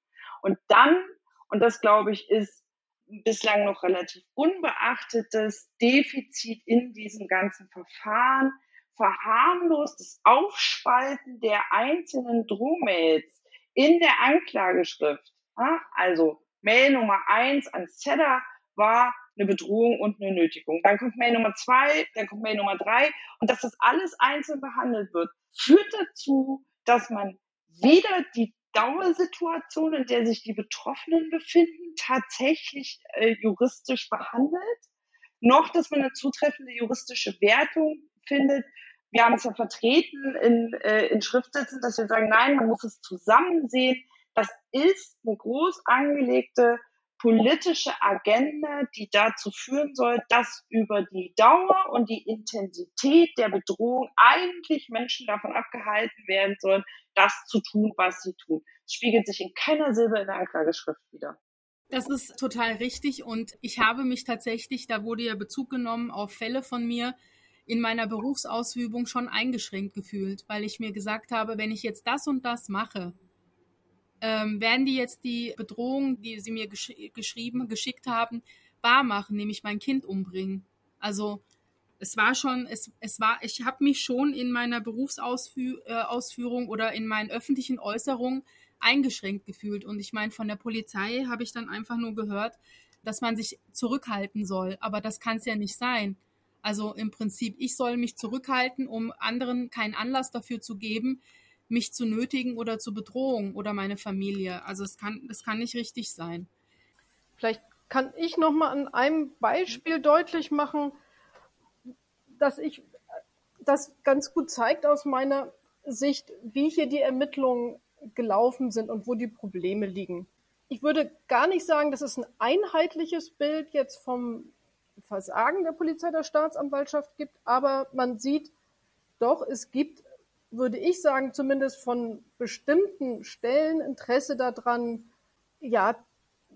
Und dann, und das glaube ich, ist bislang noch relativ unbeachtetes Defizit in diesem ganzen Verfahren, verharmlostes Aufspalten der einzelnen Drohmails in der Anklageschrift. Also Mail Nummer eins an Zedder war eine Bedrohung und eine Nötigung. Dann kommt Mail Nummer zwei, dann kommt Mail Nummer drei und dass das alles einzeln behandelt wird, führt dazu, dass man weder die Dauersituation, in der sich die Betroffenen befinden, tatsächlich äh, juristisch behandelt, noch, dass man eine zutreffende juristische Wertung findet. Wir haben es ja vertreten in, äh, in Schriftsätzen, dass wir sagen, nein, man muss es zusammen sehen. Das ist eine groß angelegte politische Agenda, die dazu führen soll, dass über die Dauer und die Intensität der Bedrohung eigentlich Menschen davon abgehalten werden sollen, das zu tun, was sie tun. Es spiegelt sich in keiner Silbe in der Anklageschrift wieder. Das ist total richtig und ich habe mich tatsächlich, da wurde ja Bezug genommen auf Fälle von mir, in meiner Berufsausübung schon eingeschränkt gefühlt, weil ich mir gesagt habe, wenn ich jetzt das und das mache, ähm, werden die jetzt die Bedrohung, die sie mir gesch geschrieben, geschickt haben, wahr machen, nämlich mein Kind umbringen. Also es war schon, es, es war, ich habe mich schon in meiner Berufsausführung äh, oder in meinen öffentlichen Äußerungen eingeschränkt gefühlt. Und ich meine, von der Polizei habe ich dann einfach nur gehört, dass man sich zurückhalten soll. Aber das kann es ja nicht sein. Also im Prinzip, ich soll mich zurückhalten, um anderen keinen Anlass dafür zu geben, mich zu nötigen oder zu Bedrohung oder meine Familie. Also es kann, es kann nicht richtig sein. Vielleicht kann ich noch mal an einem Beispiel deutlich machen, dass ich das ganz gut zeigt aus meiner Sicht, wie hier die Ermittlungen gelaufen sind und wo die Probleme liegen. Ich würde gar nicht sagen, dass es ein einheitliches Bild jetzt vom Versagen der Polizei der Staatsanwaltschaft gibt, aber man sieht doch, es gibt würde ich sagen, zumindest von bestimmten Stellen Interesse daran, ja,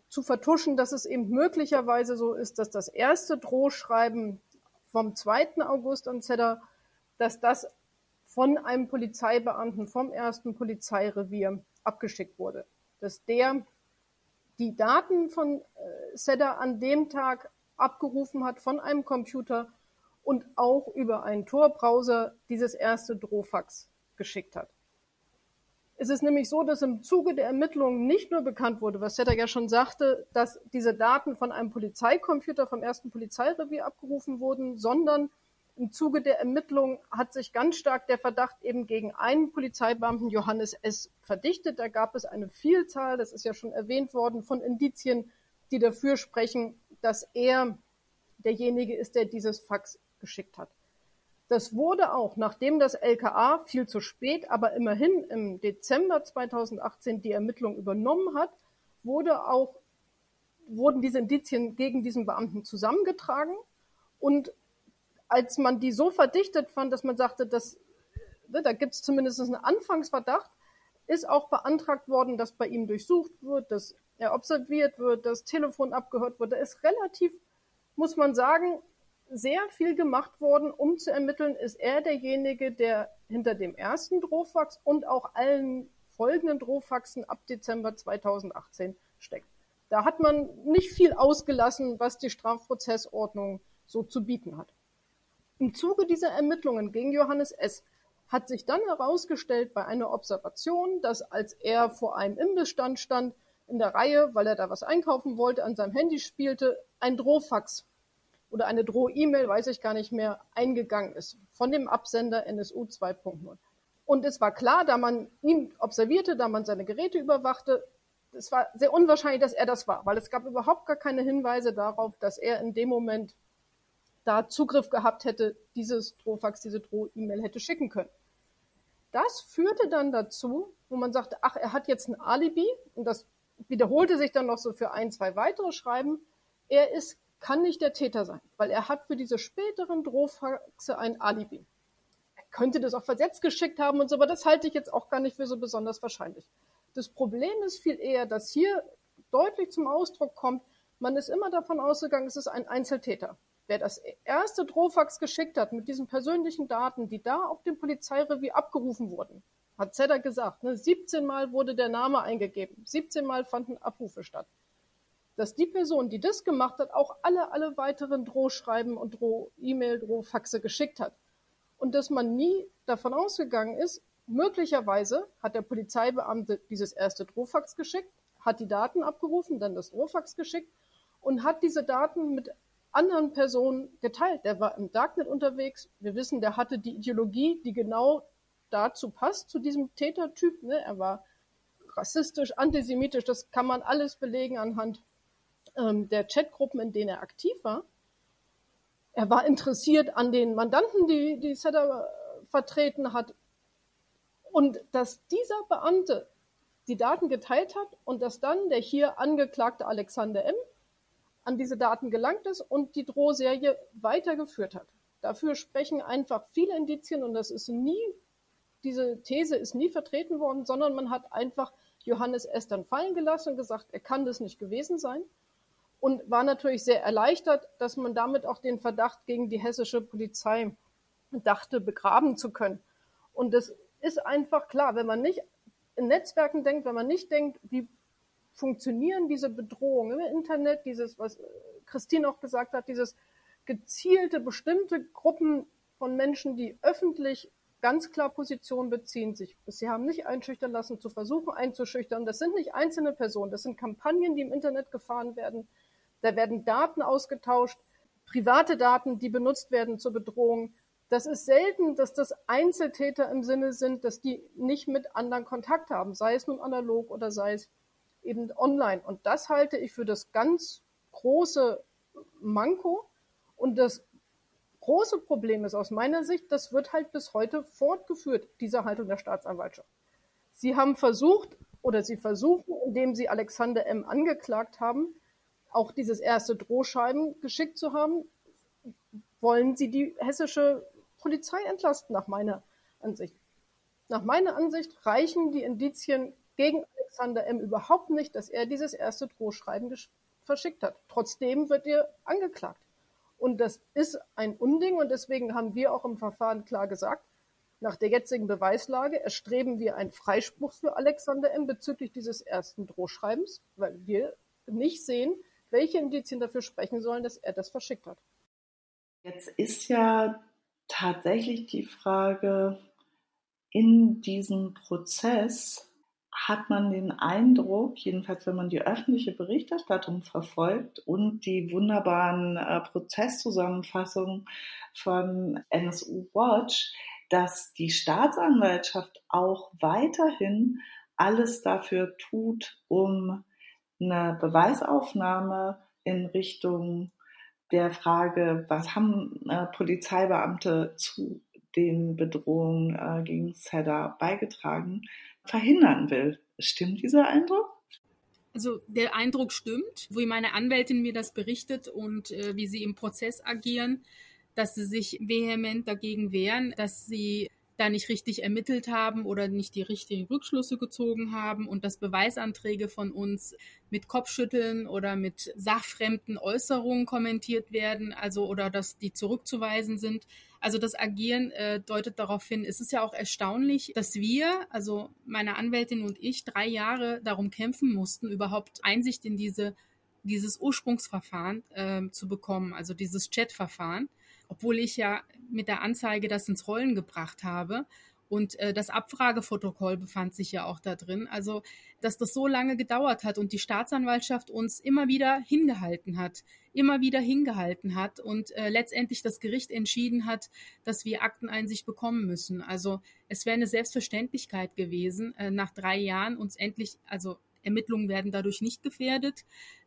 zu vertuschen, dass es eben möglicherweise so ist, dass das erste Drohschreiben vom 2. August an Zedder, dass das von einem Polizeibeamten vom ersten Polizeirevier abgeschickt wurde. Dass der die Daten von äh, Zedder an dem Tag abgerufen hat von einem Computer und auch über einen Tor-Browser dieses erste Drohfax geschickt hat. Es ist nämlich so, dass im Zuge der Ermittlungen nicht nur bekannt wurde, was Setter ja schon sagte, dass diese Daten von einem Polizeicomputer vom ersten Polizeirevier abgerufen wurden, sondern im Zuge der Ermittlungen hat sich ganz stark der Verdacht eben gegen einen Polizeibeamten Johannes S. verdichtet. Da gab es eine Vielzahl, das ist ja schon erwähnt worden, von Indizien, die dafür sprechen, dass er derjenige ist, der dieses Fax geschickt hat. Das wurde auch, nachdem das LKA viel zu spät, aber immerhin im Dezember 2018 die Ermittlung übernommen hat, wurde auch, wurden diese Indizien gegen diesen Beamten zusammengetragen. Und als man die so verdichtet fand, dass man sagte, dass, ne, da gibt es zumindest einen Anfangsverdacht, ist auch beantragt worden, dass bei ihm durchsucht wird, dass er observiert wird, das Telefon abgehört wird. Da ist relativ, muss man sagen, sehr viel gemacht worden, um zu ermitteln, ist er derjenige, der hinter dem ersten Drohfax und auch allen folgenden Drohfaxen ab Dezember 2018 steckt. Da hat man nicht viel ausgelassen, was die Strafprozessordnung so zu bieten hat. Im Zuge dieser Ermittlungen gegen Johannes S. hat sich dann herausgestellt bei einer Observation, dass als er vor einem Imbissstand stand, in der Reihe, weil er da was einkaufen wollte, an seinem Handy spielte, ein Drohfax oder eine Droh-E-Mail, weiß ich gar nicht mehr, eingegangen ist von dem Absender NSU 2.0. Und es war klar, da man ihn observierte, da man seine Geräte überwachte, es war sehr unwahrscheinlich, dass er das war, weil es gab überhaupt gar keine Hinweise darauf, dass er in dem Moment da Zugriff gehabt hätte, dieses Drohfax, diese Droh-E-Mail hätte schicken können. Das führte dann dazu, wo man sagte, ach, er hat jetzt ein Alibi, und das wiederholte sich dann noch so für ein, zwei weitere Schreiben, er ist, kann nicht der Täter sein, weil er hat für diese späteren Drohfaxe ein Alibi. Er könnte das auch versetzt geschickt haben und so, aber das halte ich jetzt auch gar nicht für so besonders wahrscheinlich. Das Problem ist viel eher, dass hier deutlich zum Ausdruck kommt, man ist immer davon ausgegangen, es ist ein Einzeltäter. Wer das erste Drohfax geschickt hat mit diesen persönlichen Daten, die da auf dem Polizeirevier abgerufen wurden, hat Zedder gesagt, ne, 17 Mal wurde der Name eingegeben, 17 Mal fanden Abrufe statt. Dass die Person, die das gemacht hat, auch alle, alle weiteren Drohschreiben und Droh-E-Mail, Drohfaxe geschickt hat. Und dass man nie davon ausgegangen ist, Möglicherweise hat der Polizeibeamte dieses erste Drohfax geschickt, hat die Daten abgerufen, dann das Drohfax geschickt und hat diese Daten mit anderen Personen geteilt. Der war im Darknet unterwegs. Wir wissen, der hatte die Ideologie, die genau dazu passt, zu diesem Tätertyp. Ne? Er war rassistisch, antisemitisch. Das kann man alles belegen anhand ähm, der Chatgruppen, in denen er aktiv war. Er war interessiert an den Mandanten, die, die Setter vertreten hat. Und dass dieser Beamte die Daten geteilt hat und dass dann der hier angeklagte Alexander M. an diese Daten gelangt ist und die Drohserie weitergeführt hat. Dafür sprechen einfach viele Indizien und das ist nie, diese These ist nie vertreten worden, sondern man hat einfach Johannes S. dann fallen gelassen und gesagt, er kann das nicht gewesen sein und war natürlich sehr erleichtert, dass man damit auch den Verdacht gegen die hessische Polizei dachte, begraben zu können. Und das ist einfach klar, wenn man nicht in Netzwerken denkt, wenn man nicht denkt, wie funktionieren diese Bedrohungen im Internet, dieses, was Christine auch gesagt hat, dieses gezielte, bestimmte Gruppen von Menschen, die öffentlich ganz klar Position beziehen, sich sie haben nicht einschüchtern lassen, zu versuchen einzuschüchtern. Das sind nicht einzelne Personen, das sind Kampagnen, die im Internet gefahren werden. Da werden Daten ausgetauscht, private Daten, die benutzt werden zur Bedrohung. Das ist selten, dass das Einzeltäter im Sinne sind, dass die nicht mit anderen Kontakt haben, sei es nun analog oder sei es eben online. Und das halte ich für das ganz große Manko. Und das große Problem ist aus meiner Sicht, das wird halt bis heute fortgeführt, diese Haltung der Staatsanwaltschaft. Sie haben versucht oder sie versuchen, indem sie Alexander M. angeklagt haben, auch dieses erste Drohschreiben geschickt zu haben, wollen sie die hessische Polizei entlasten, nach meiner Ansicht. Nach meiner Ansicht reichen die Indizien gegen Alexander M. überhaupt nicht, dass er dieses erste Drohschreiben verschickt hat. Trotzdem wird er angeklagt. Und das ist ein Unding und deswegen haben wir auch im Verfahren klar gesagt, nach der jetzigen Beweislage erstreben wir einen Freispruch für Alexander M. bezüglich dieses ersten Drohschreibens, weil wir nicht sehen, welche Indizien dafür sprechen sollen, dass er das verschickt hat. Jetzt ist ja tatsächlich die Frage, in diesem Prozess hat man den Eindruck, jedenfalls wenn man die öffentliche Berichterstattung verfolgt und die wunderbaren äh, Prozesszusammenfassungen von NSU Watch, dass die Staatsanwaltschaft auch weiterhin alles dafür tut, um eine Beweisaufnahme in Richtung der Frage, was haben äh, Polizeibeamte zu den Bedrohungen äh, gegen Seda beigetragen, verhindern will. Stimmt dieser Eindruck? Also der Eindruck stimmt, wie meine Anwältin mir das berichtet und äh, wie sie im Prozess agieren, dass sie sich vehement dagegen wehren, dass sie da nicht richtig ermittelt haben oder nicht die richtigen Rückschlüsse gezogen haben und dass Beweisanträge von uns mit Kopfschütteln oder mit sachfremden Äußerungen kommentiert werden, also oder dass die zurückzuweisen sind. Also das Agieren äh, deutet darauf hin. Es ist ja auch erstaunlich, dass wir, also meine Anwältin und ich, drei Jahre darum kämpfen mussten, überhaupt Einsicht in diese dieses Ursprungsverfahren äh, zu bekommen, also dieses Chat-Verfahren, obwohl ich ja mit der Anzeige das ins Rollen gebracht habe. Und äh, das Abfrageprotokoll befand sich ja auch da drin. Also, dass das so lange gedauert hat und die Staatsanwaltschaft uns immer wieder hingehalten hat, immer wieder hingehalten hat und äh, letztendlich das Gericht entschieden hat, dass wir Akteneinsicht bekommen müssen. Also es wäre eine Selbstverständlichkeit gewesen, äh, nach drei Jahren uns endlich, also Ermittlungen werden dadurch nicht gefährdet,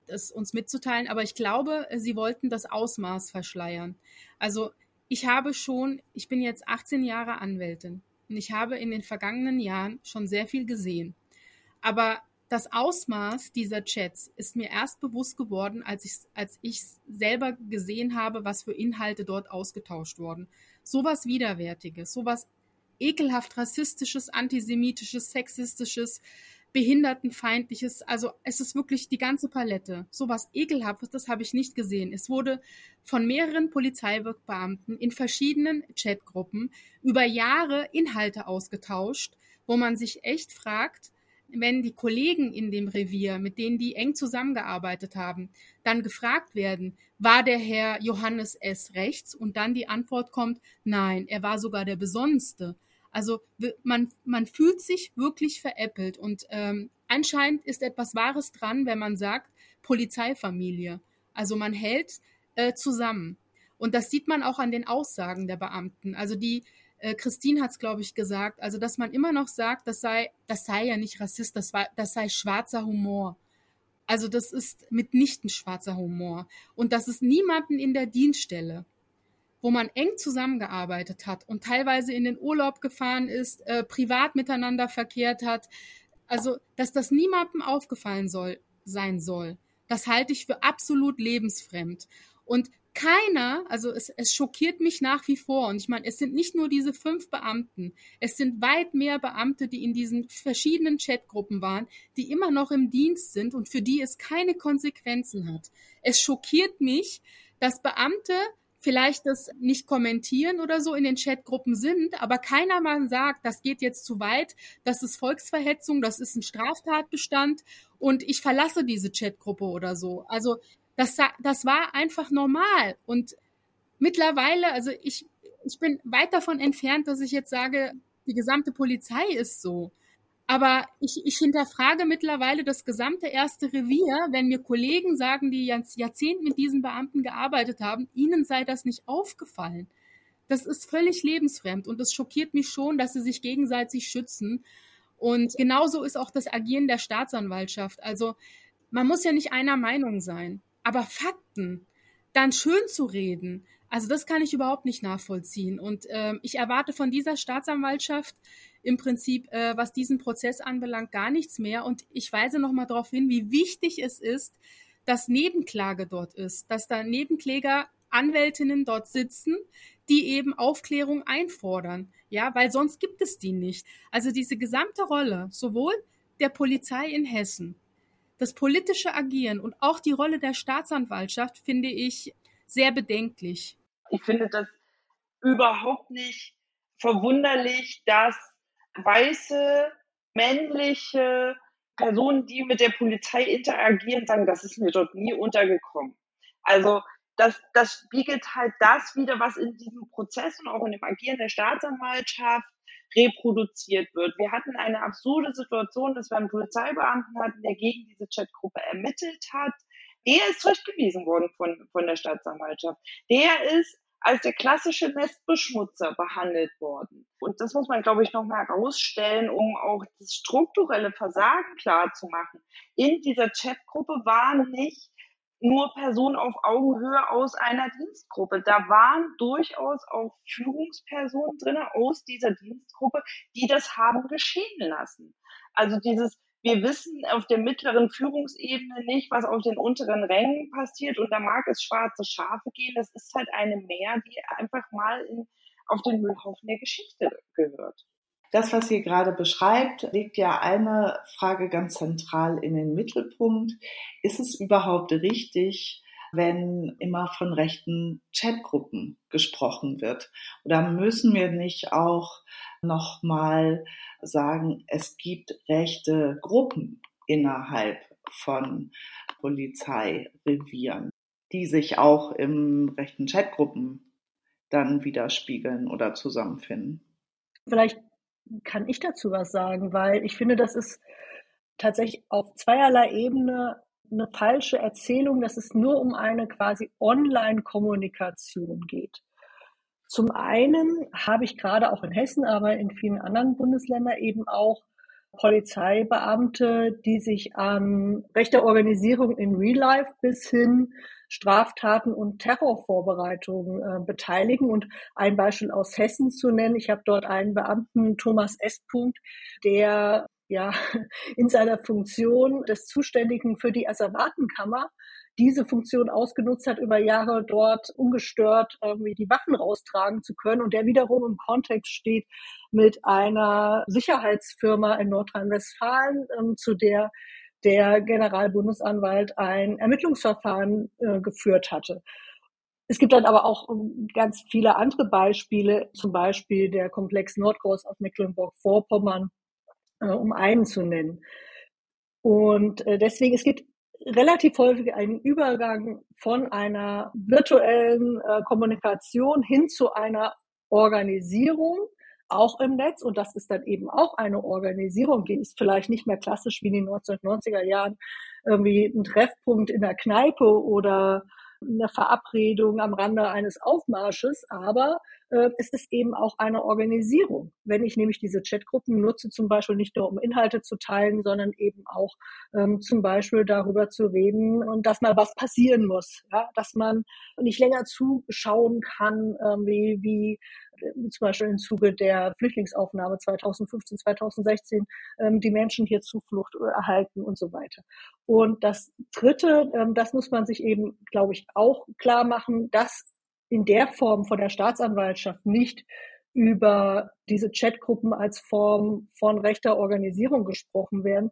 das uns mitzuteilen. Aber ich glaube, sie wollten das Ausmaß verschleiern. Also ich habe schon, ich bin jetzt 18 Jahre Anwältin und ich habe in den vergangenen Jahren schon sehr viel gesehen. Aber das Ausmaß dieser Chats ist mir erst bewusst geworden, als ich, als ich selber gesehen habe, was für Inhalte dort ausgetauscht wurden. Sowas Widerwärtiges, sowas ekelhaft rassistisches, antisemitisches, sexistisches, behindertenfeindliches, also es ist wirklich die ganze Palette. Sowas ekelhaftes, das habe ich nicht gesehen. Es wurde von mehreren Polizeibeamten in verschiedenen Chatgruppen über Jahre Inhalte ausgetauscht, wo man sich echt fragt, wenn die Kollegen in dem Revier, mit denen die eng zusammengearbeitet haben, dann gefragt werden, war der Herr Johannes S. rechts? Und dann die Antwort kommt, nein, er war sogar der Besonnenste. Also man, man fühlt sich wirklich veräppelt und ähm, anscheinend ist etwas Wahres dran, wenn man sagt Polizeifamilie. Also man hält äh, zusammen. Und das sieht man auch an den Aussagen der Beamten. Also die äh, Christine hat es, glaube ich, gesagt, also dass man immer noch sagt, das sei, das sei ja nicht Rassist, das, war, das sei schwarzer Humor. Also das ist mitnichten schwarzer Humor. Und das ist niemanden in der Dienststelle wo man eng zusammengearbeitet hat und teilweise in den Urlaub gefahren ist, äh, privat miteinander verkehrt hat. Also, dass das niemandem aufgefallen soll, sein soll, das halte ich für absolut lebensfremd. Und keiner, also es, es schockiert mich nach wie vor. Und ich meine, es sind nicht nur diese fünf Beamten, es sind weit mehr Beamte, die in diesen verschiedenen Chatgruppen waren, die immer noch im Dienst sind und für die es keine Konsequenzen hat. Es schockiert mich, dass Beamte vielleicht das nicht kommentieren oder so in den Chatgruppen sind, aber keiner mal sagt, das geht jetzt zu weit, das ist Volksverhetzung, das ist ein Straftatbestand und ich verlasse diese Chatgruppe oder so. Also das, das war einfach normal und mittlerweile, also ich, ich bin weit davon entfernt, dass ich jetzt sage, die gesamte Polizei ist so. Aber ich, ich hinterfrage mittlerweile das gesamte erste Revier, wenn mir Kollegen sagen, die Jahrzehnte mit diesen Beamten gearbeitet haben, ihnen sei das nicht aufgefallen. Das ist völlig lebensfremd und es schockiert mich schon, dass sie sich gegenseitig schützen. Und genauso ist auch das Agieren der Staatsanwaltschaft. Also man muss ja nicht einer Meinung sein, aber Fakten dann schön zu reden, also das kann ich überhaupt nicht nachvollziehen. Und äh, ich erwarte von dieser Staatsanwaltschaft im Prinzip, äh, was diesen Prozess anbelangt, gar nichts mehr. Und ich weise nochmal darauf hin, wie wichtig es ist, dass Nebenklage dort ist, dass da Nebenkläger, Anwältinnen dort sitzen, die eben Aufklärung einfordern. Ja, weil sonst gibt es die nicht. Also diese gesamte Rolle, sowohl der Polizei in Hessen, das politische Agieren und auch die Rolle der Staatsanwaltschaft finde ich sehr bedenklich. Ich finde das überhaupt nicht verwunderlich, dass weiße, männliche Personen, die mit der Polizei interagieren, sagen, das ist mir dort nie untergekommen. Also das, das spiegelt halt das wieder, was in diesem Prozess und auch in dem Agieren der Staatsanwaltschaft reproduziert wird. Wir hatten eine absurde Situation, dass wir einen Polizeibeamten hatten, der gegen diese Chatgruppe ermittelt hat. Der ist zurückgewiesen worden von, von der Staatsanwaltschaft. Der ist als der klassische Nestbeschmutzer behandelt worden. Und das muss man, glaube ich, nochmal herausstellen, um auch das strukturelle Versagen klarzumachen. In dieser Chatgruppe waren nicht nur Personen auf Augenhöhe aus einer Dienstgruppe. Da waren durchaus auch Führungspersonen drin aus dieser Dienstgruppe, die das haben geschehen lassen. Also dieses wir wissen auf der mittleren Führungsebene nicht, was auf den unteren Rängen passiert und da mag es schwarze Schafe gehen. Das ist halt eine Mehr, die einfach mal in, auf den Müllhaufen der Geschichte gehört. Das, was ihr gerade beschreibt, legt ja eine Frage ganz zentral in den Mittelpunkt. Ist es überhaupt richtig, wenn immer von rechten Chatgruppen gesprochen wird? Oder müssen wir nicht auch nochmal sagen, es gibt rechte Gruppen innerhalb von Polizeirevieren, die sich auch in rechten Chatgruppen dann widerspiegeln oder zusammenfinden? Vielleicht kann ich dazu was sagen, weil ich finde, das ist tatsächlich auf zweierlei Ebene eine falsche Erzählung, dass es nur um eine quasi Online-Kommunikation geht. Zum einen habe ich gerade auch in Hessen, aber in vielen anderen Bundesländern eben auch Polizeibeamte, die sich an rechter Organisierung in Real Life bis hin Straftaten und Terrorvorbereitungen äh, beteiligen. Und ein Beispiel aus Hessen zu nennen. Ich habe dort einen Beamten, Thomas S. der ja in seiner Funktion des Zuständigen für die Asservatenkammer diese Funktion ausgenutzt hat, über Jahre dort ungestört irgendwie die Waffen raustragen zu können und der wiederum im Kontext steht mit einer Sicherheitsfirma in Nordrhein-Westfalen, ähm, zu der der Generalbundesanwalt ein Ermittlungsverfahren äh, geführt hatte. Es gibt dann aber auch ähm, ganz viele andere Beispiele, zum Beispiel der Komplex Nordgroß aus Mecklenburg-Vorpommern, äh, um einen zu nennen. Und äh, deswegen, es gibt relativ häufig einen Übergang von einer virtuellen äh, Kommunikation hin zu einer Organisierung, auch im Netz. Und das ist dann eben auch eine Organisierung, die ist vielleicht nicht mehr klassisch wie in den 1990er Jahren irgendwie ein Treffpunkt in der Kneipe oder eine Verabredung am Rande eines Aufmarsches, aber äh, es ist eben auch eine Organisierung. Wenn ich nämlich diese Chatgruppen nutze, zum Beispiel nicht nur um Inhalte zu teilen, sondern eben auch ähm, zum Beispiel darüber zu reden und dass mal was passieren muss, ja? dass man nicht länger zuschauen kann, ähm, wie, wie äh, zum Beispiel im Zuge der Flüchtlingsaufnahme 2015, 2016 ähm, die Menschen hier Zuflucht äh, erhalten und so weiter. Und das Dritte, ähm, das muss man sich eben, glaube ich, auch klar machen, dass in der Form von der Staatsanwaltschaft nicht über diese Chatgruppen als Form von rechter Organisierung gesprochen werden,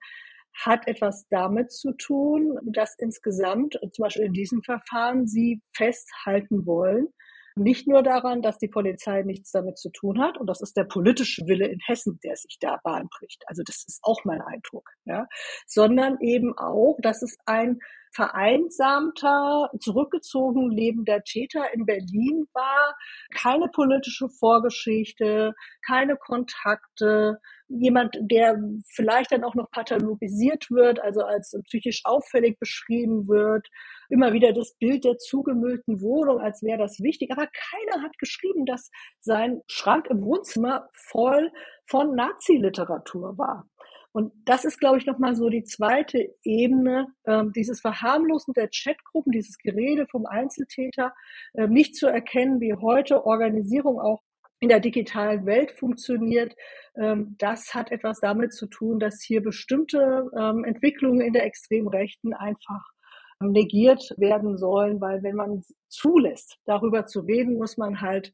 hat etwas damit zu tun, dass insgesamt, zum Beispiel in diesem Verfahren, sie festhalten wollen, nicht nur daran, dass die Polizei nichts damit zu tun hat, und das ist der politische Wille in Hessen, der sich da Bahn bricht. Also das ist auch mein Eindruck, ja, sondern eben auch, dass es ein vereinsamter, zurückgezogen lebender Täter in Berlin war, keine politische Vorgeschichte, keine Kontakte, jemand, der vielleicht dann auch noch pathologisiert wird, also als psychisch auffällig beschrieben wird, immer wieder das Bild der zugemüllten Wohnung, als wäre das wichtig. Aber keiner hat geschrieben, dass sein Schrank im Wohnzimmer voll von Nazi-Literatur war. Und das ist, glaube ich, nochmal so die zweite Ebene, ähm, dieses Verharmlosen der Chatgruppen, dieses Gerede vom Einzeltäter, äh, nicht zu erkennen, wie heute Organisierung auch in der digitalen Welt funktioniert. Ähm, das hat etwas damit zu tun, dass hier bestimmte ähm, Entwicklungen in der Extremrechten einfach negiert werden sollen, weil wenn man zulässt, darüber zu reden, muss man halt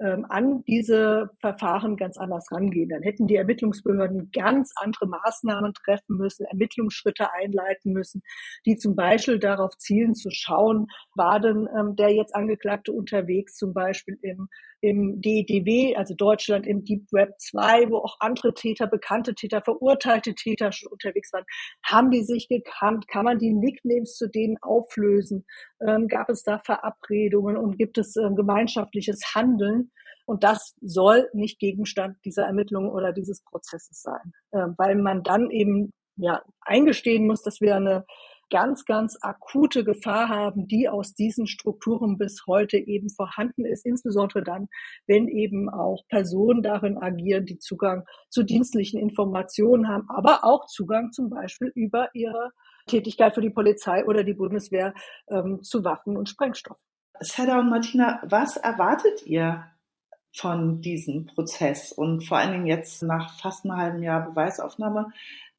ähm, an diese Verfahren ganz anders rangehen. Dann hätten die Ermittlungsbehörden ganz andere Maßnahmen treffen müssen, Ermittlungsschritte einleiten müssen, die zum Beispiel darauf zielen zu schauen, war denn ähm, der jetzt Angeklagte unterwegs, zum Beispiel im im DDW, also Deutschland im Deep Web 2, wo auch andere Täter, bekannte Täter, verurteilte Täter schon unterwegs waren. Haben die sich gekannt? Kann man die Nicknames zu denen auflösen? Ähm, gab es da Verabredungen und gibt es ähm, gemeinschaftliches Handeln? Und das soll nicht Gegenstand dieser Ermittlungen oder dieses Prozesses sein, äh, weil man dann eben ja eingestehen muss, dass wir eine ganz, ganz akute Gefahr haben, die aus diesen Strukturen bis heute eben vorhanden ist, insbesondere dann, wenn eben auch Personen darin agieren, die Zugang zu dienstlichen Informationen haben, aber auch Zugang zum Beispiel über ihre Tätigkeit für die Polizei oder die Bundeswehr ähm, zu Waffen und Sprengstoff. Seda und Martina, was erwartet ihr von diesem Prozess und vor allen Dingen jetzt nach fast einem halben Jahr Beweisaufnahme?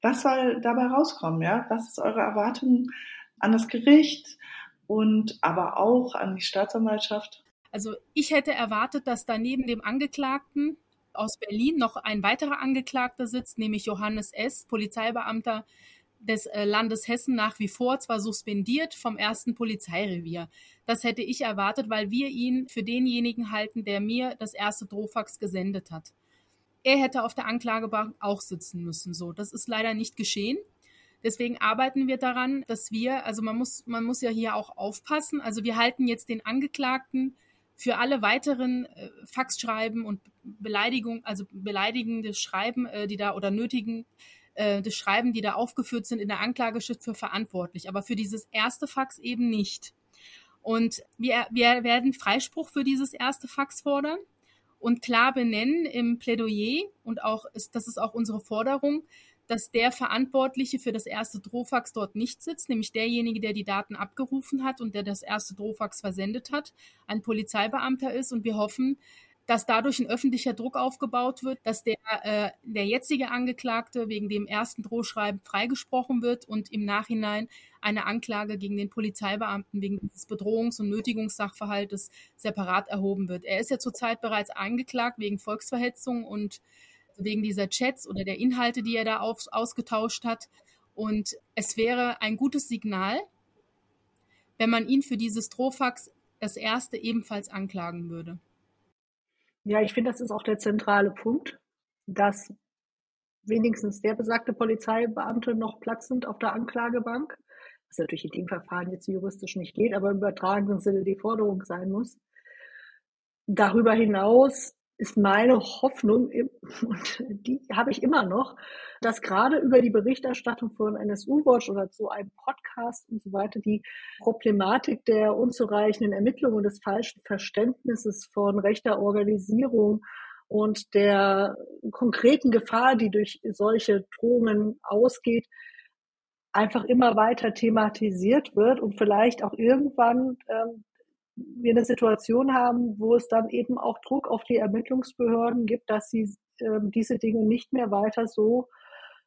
Was soll dabei rauskommen? Ja? Was ist eure Erwartung an das Gericht und aber auch an die Staatsanwaltschaft? Also ich hätte erwartet, dass da neben dem Angeklagten aus Berlin noch ein weiterer Angeklagter sitzt, nämlich Johannes S., Polizeibeamter, des äh, Landes Hessen nach wie vor zwar suspendiert vom ersten Polizeirevier. Das hätte ich erwartet, weil wir ihn für denjenigen halten, der mir das erste Drohfax gesendet hat. Er hätte auf der Anklagebank auch sitzen müssen. So, das ist leider nicht geschehen. Deswegen arbeiten wir daran, dass wir, also man muss, man muss ja hier auch aufpassen. Also wir halten jetzt den Angeklagten für alle weiteren äh, Faxschreiben und Beleidigung, also beleidigende Schreiben, äh, die da oder nötigen äh, Schreiben, die da aufgeführt sind in der Anklageschrift für verantwortlich, aber für dieses erste Fax eben nicht. Und wir, wir werden Freispruch für dieses erste Fax fordern und klar benennen im Plädoyer und auch ist, das ist auch unsere Forderung, dass der Verantwortliche für das erste Drohfax dort nicht sitzt, nämlich derjenige, der die Daten abgerufen hat und der das erste Drohfax versendet hat, ein Polizeibeamter ist. Und wir hoffen, dass dadurch ein öffentlicher Druck aufgebaut wird, dass der, äh, der jetzige Angeklagte wegen dem ersten Drohschreiben freigesprochen wird und im Nachhinein eine Anklage gegen den Polizeibeamten wegen dieses Bedrohungs- und Nötigungssachverhaltes separat erhoben wird. Er ist ja zurzeit bereits angeklagt wegen Volksverhetzung und wegen dieser Chats oder der Inhalte, die er da auf, ausgetauscht hat. Und es wäre ein gutes Signal, wenn man ihn für dieses Drohfax das erste ebenfalls anklagen würde. Ja, ich finde, das ist auch der zentrale Punkt, dass wenigstens der besagte Polizeibeamte noch Platz sind auf der Anklagebank, was natürlich in dem Verfahren jetzt juristisch nicht geht, aber im übertragenen Sinne die Forderung sein muss. Darüber hinaus ist meine Hoffnung, und die habe ich immer noch, dass gerade über die Berichterstattung von NSU Watch oder so einem Podcast und so weiter die Problematik der unzureichenden Ermittlungen und des falschen Verständnisses von rechter Organisierung und der konkreten Gefahr, die durch solche Drohungen ausgeht, einfach immer weiter thematisiert wird und vielleicht auch irgendwann ähm, wir eine Situation haben, wo es dann eben auch Druck auf die Ermittlungsbehörden gibt, dass sie äh, diese Dinge nicht mehr weiter so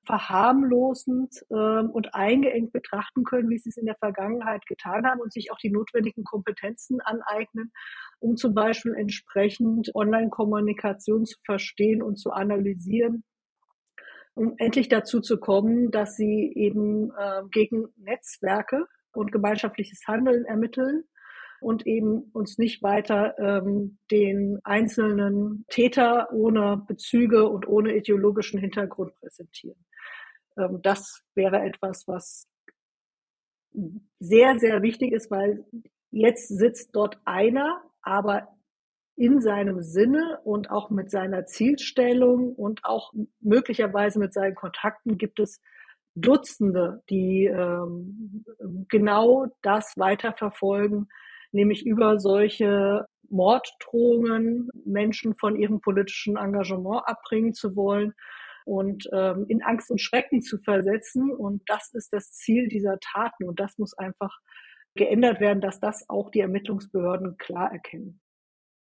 verharmlosend ähm, und eingeengt betrachten können, wie sie es in der Vergangenheit getan haben und sich auch die notwendigen Kompetenzen aneignen, um zum Beispiel entsprechend Online-Kommunikation zu verstehen und zu analysieren, um endlich dazu zu kommen, dass sie eben äh, gegen Netzwerke und gemeinschaftliches Handeln ermitteln und eben uns nicht weiter ähm, den einzelnen Täter ohne Bezüge und ohne ideologischen Hintergrund präsentieren. Ähm, das wäre etwas, was sehr, sehr wichtig ist, weil jetzt sitzt dort einer, aber in seinem Sinne und auch mit seiner Zielstellung und auch möglicherweise mit seinen Kontakten gibt es Dutzende, die ähm, genau das weiterverfolgen, nämlich über solche Morddrohungen Menschen von ihrem politischen Engagement abbringen zu wollen und ähm, in Angst und Schrecken zu versetzen. Und das ist das Ziel dieser Taten. Und das muss einfach geändert werden, dass das auch die Ermittlungsbehörden klar erkennen.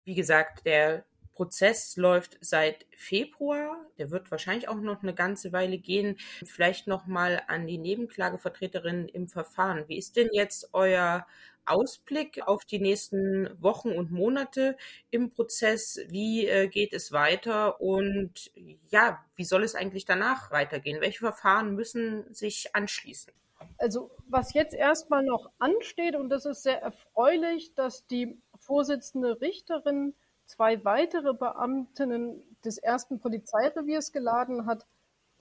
Wie gesagt, der Prozess läuft seit Februar. Der wird wahrscheinlich auch noch eine ganze Weile gehen. Vielleicht noch mal an die Nebenklagevertreterin im Verfahren. Wie ist denn jetzt euer Ausblick auf die nächsten Wochen und Monate im Prozess? Wie äh, geht es weiter? Und ja, wie soll es eigentlich danach weitergehen? Welche Verfahren müssen sich anschließen? Also was jetzt erstmal noch ansteht, und das ist sehr erfreulich, dass die Vorsitzende Richterin zwei weitere Beamtinnen des ersten Polizeireviers geladen hat,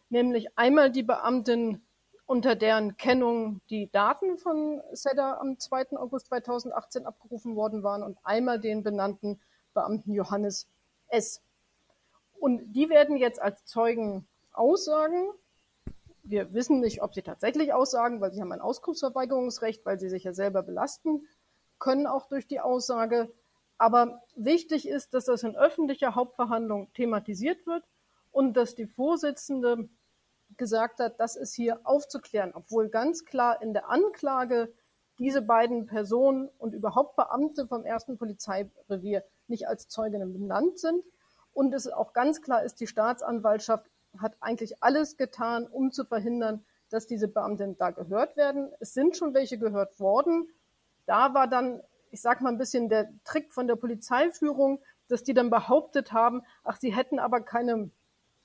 nämlich einmal die Beamtin, unter deren Kennung die Daten von SEDA am 2. August 2018 abgerufen worden waren und einmal den benannten Beamten Johannes S. Und die werden jetzt als Zeugen aussagen. Wir wissen nicht, ob sie tatsächlich aussagen, weil sie haben ein Auskunftsverweigerungsrecht, weil sie sich ja selber belasten können, auch durch die Aussage. Aber wichtig ist, dass das in öffentlicher Hauptverhandlung thematisiert wird und dass die Vorsitzende gesagt hat, das ist hier aufzuklären, obwohl ganz klar in der Anklage diese beiden Personen und überhaupt Beamte vom ersten Polizeirevier nicht als Zeuginnen benannt sind. Und es auch ganz klar ist, die Staatsanwaltschaft hat eigentlich alles getan, um zu verhindern, dass diese Beamtinnen da gehört werden. Es sind schon welche gehört worden. Da war dann ich sag mal ein bisschen der Trick von der Polizeiführung, dass die dann behauptet haben, ach, sie hätten aber keine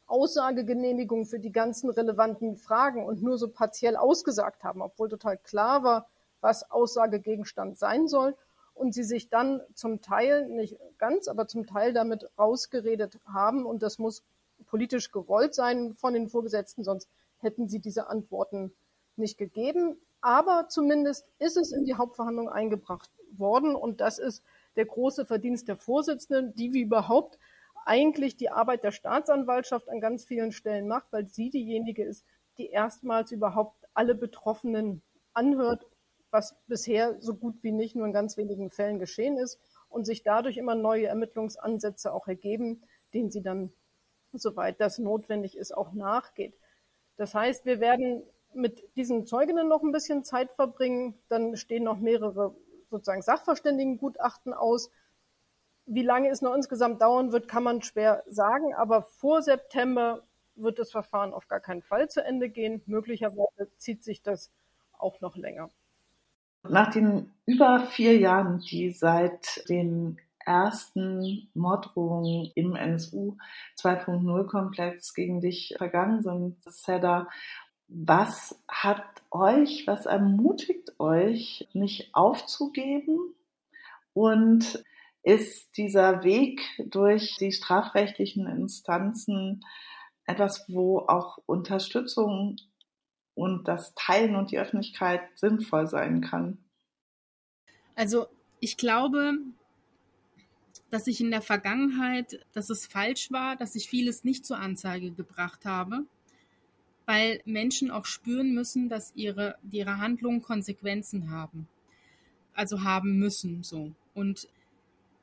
Aussagegenehmigung für die ganzen relevanten Fragen und nur so partiell ausgesagt haben, obwohl total klar war, was Aussagegegenstand sein soll und sie sich dann zum Teil, nicht ganz, aber zum Teil damit rausgeredet haben und das muss politisch gewollt sein von den Vorgesetzten, sonst hätten sie diese Antworten nicht gegeben. Aber zumindest ist es in die Hauptverhandlung eingebracht worden und das ist der große Verdienst der Vorsitzenden, die wie überhaupt eigentlich die Arbeit der Staatsanwaltschaft an ganz vielen Stellen macht, weil sie diejenige ist, die erstmals überhaupt alle Betroffenen anhört, was bisher so gut wie nicht nur in ganz wenigen Fällen geschehen ist und sich dadurch immer neue Ermittlungsansätze auch ergeben, denen sie dann, soweit das notwendig ist, auch nachgeht. Das heißt, wir werden mit diesen Zeuginnen noch ein bisschen Zeit verbringen. Dann stehen noch mehrere sozusagen Sachverständigengutachten aus. Wie lange es noch insgesamt dauern wird, kann man schwer sagen. Aber vor September wird das Verfahren auf gar keinen Fall zu Ende gehen. Möglicherweise zieht sich das auch noch länger. Nach den über vier Jahren, die seit den ersten Morddrohungen im NSU 2.0 Komplex gegen dich vergangen sind, Seda, was hat euch, was ermutigt euch, nicht aufzugeben? Und ist dieser Weg durch die strafrechtlichen Instanzen etwas, wo auch Unterstützung und das Teilen und die Öffentlichkeit sinnvoll sein kann? Also ich glaube, dass ich in der Vergangenheit, dass es falsch war, dass ich vieles nicht zur Anzeige gebracht habe weil Menschen auch spüren müssen, dass ihre, ihre Handlungen Konsequenzen haben. Also haben müssen, so. Und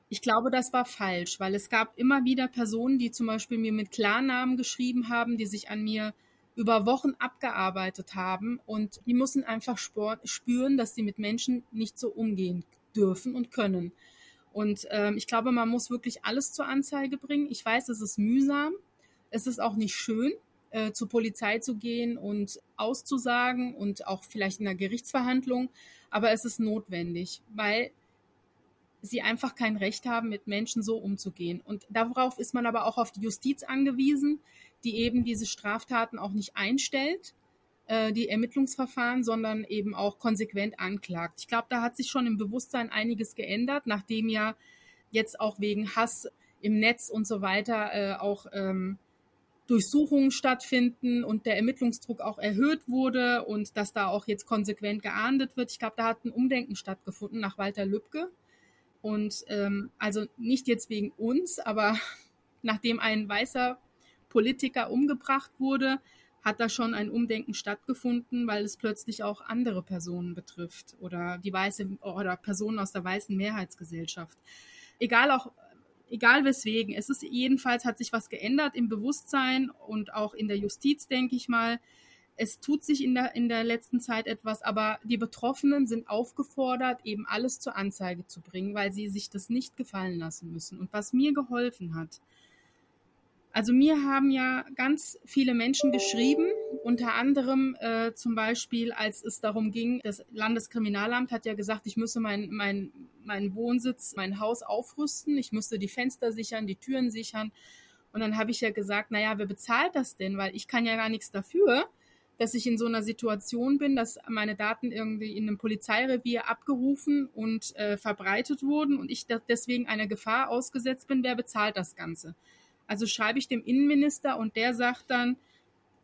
ich glaube, das war falsch, weil es gab immer wieder Personen, die zum Beispiel mir mit Klarnamen geschrieben haben, die sich an mir über Wochen abgearbeitet haben und die müssen einfach spüren, dass sie mit Menschen nicht so umgehen dürfen und können. Und ähm, ich glaube, man muss wirklich alles zur Anzeige bringen. Ich weiß, es ist mühsam, es ist auch nicht schön, äh, zur Polizei zu gehen und auszusagen und auch vielleicht in einer Gerichtsverhandlung. Aber es ist notwendig, weil sie einfach kein Recht haben, mit Menschen so umzugehen. Und darauf ist man aber auch auf die Justiz angewiesen, die eben diese Straftaten auch nicht einstellt, äh, die Ermittlungsverfahren, sondern eben auch konsequent anklagt. Ich glaube, da hat sich schon im Bewusstsein einiges geändert, nachdem ja jetzt auch wegen Hass im Netz und so weiter äh, auch ähm, Durchsuchungen stattfinden und der Ermittlungsdruck auch erhöht wurde und dass da auch jetzt konsequent geahndet wird. Ich glaube, da hat ein Umdenken stattgefunden nach Walter Lübcke. Und ähm, also nicht jetzt wegen uns, aber nachdem ein weißer Politiker umgebracht wurde, hat da schon ein Umdenken stattgefunden, weil es plötzlich auch andere Personen betrifft oder die weiße oder Personen aus der weißen Mehrheitsgesellschaft. Egal auch egal weswegen. Es ist jedenfalls hat sich was geändert im Bewusstsein und auch in der Justiz, denke ich mal. Es tut sich in der, in der letzten Zeit etwas, aber die Betroffenen sind aufgefordert, eben alles zur Anzeige zu bringen, weil sie sich das nicht gefallen lassen müssen. Und was mir geholfen hat, also mir haben ja ganz viele Menschen geschrieben, unter anderem äh, zum Beispiel, als es darum ging, das Landeskriminalamt hat ja gesagt, ich müsse mein, mein, meinen Wohnsitz, mein Haus aufrüsten, ich müsste die Fenster sichern, die Türen sichern. Und dann habe ich ja gesagt, naja, wer bezahlt das denn? Weil ich kann ja gar nichts dafür, dass ich in so einer Situation bin, dass meine Daten irgendwie in einem Polizeirevier abgerufen und äh, verbreitet wurden und ich deswegen einer Gefahr ausgesetzt bin. Wer bezahlt das Ganze? Also schreibe ich dem Innenminister und der sagt dann,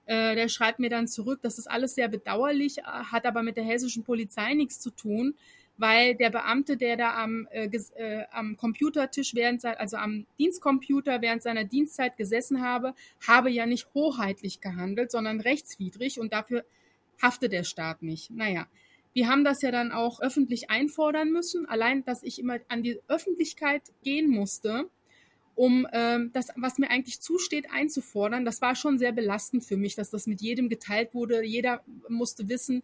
äh, der schreibt mir dann zurück, das ist alles sehr bedauerlich, hat aber mit der hessischen Polizei nichts zu tun, weil der Beamte, der da am, äh, äh, am Computertisch während also am Dienstcomputer während seiner Dienstzeit gesessen habe, habe ja nicht hoheitlich gehandelt, sondern rechtswidrig und dafür haftet der Staat nicht. Naja, wir haben das ja dann auch öffentlich einfordern müssen. Allein, dass ich immer an die Öffentlichkeit gehen musste, um ähm, das, was mir eigentlich zusteht, einzufordern. Das war schon sehr belastend für mich, dass das mit jedem geteilt wurde. Jeder musste wissen,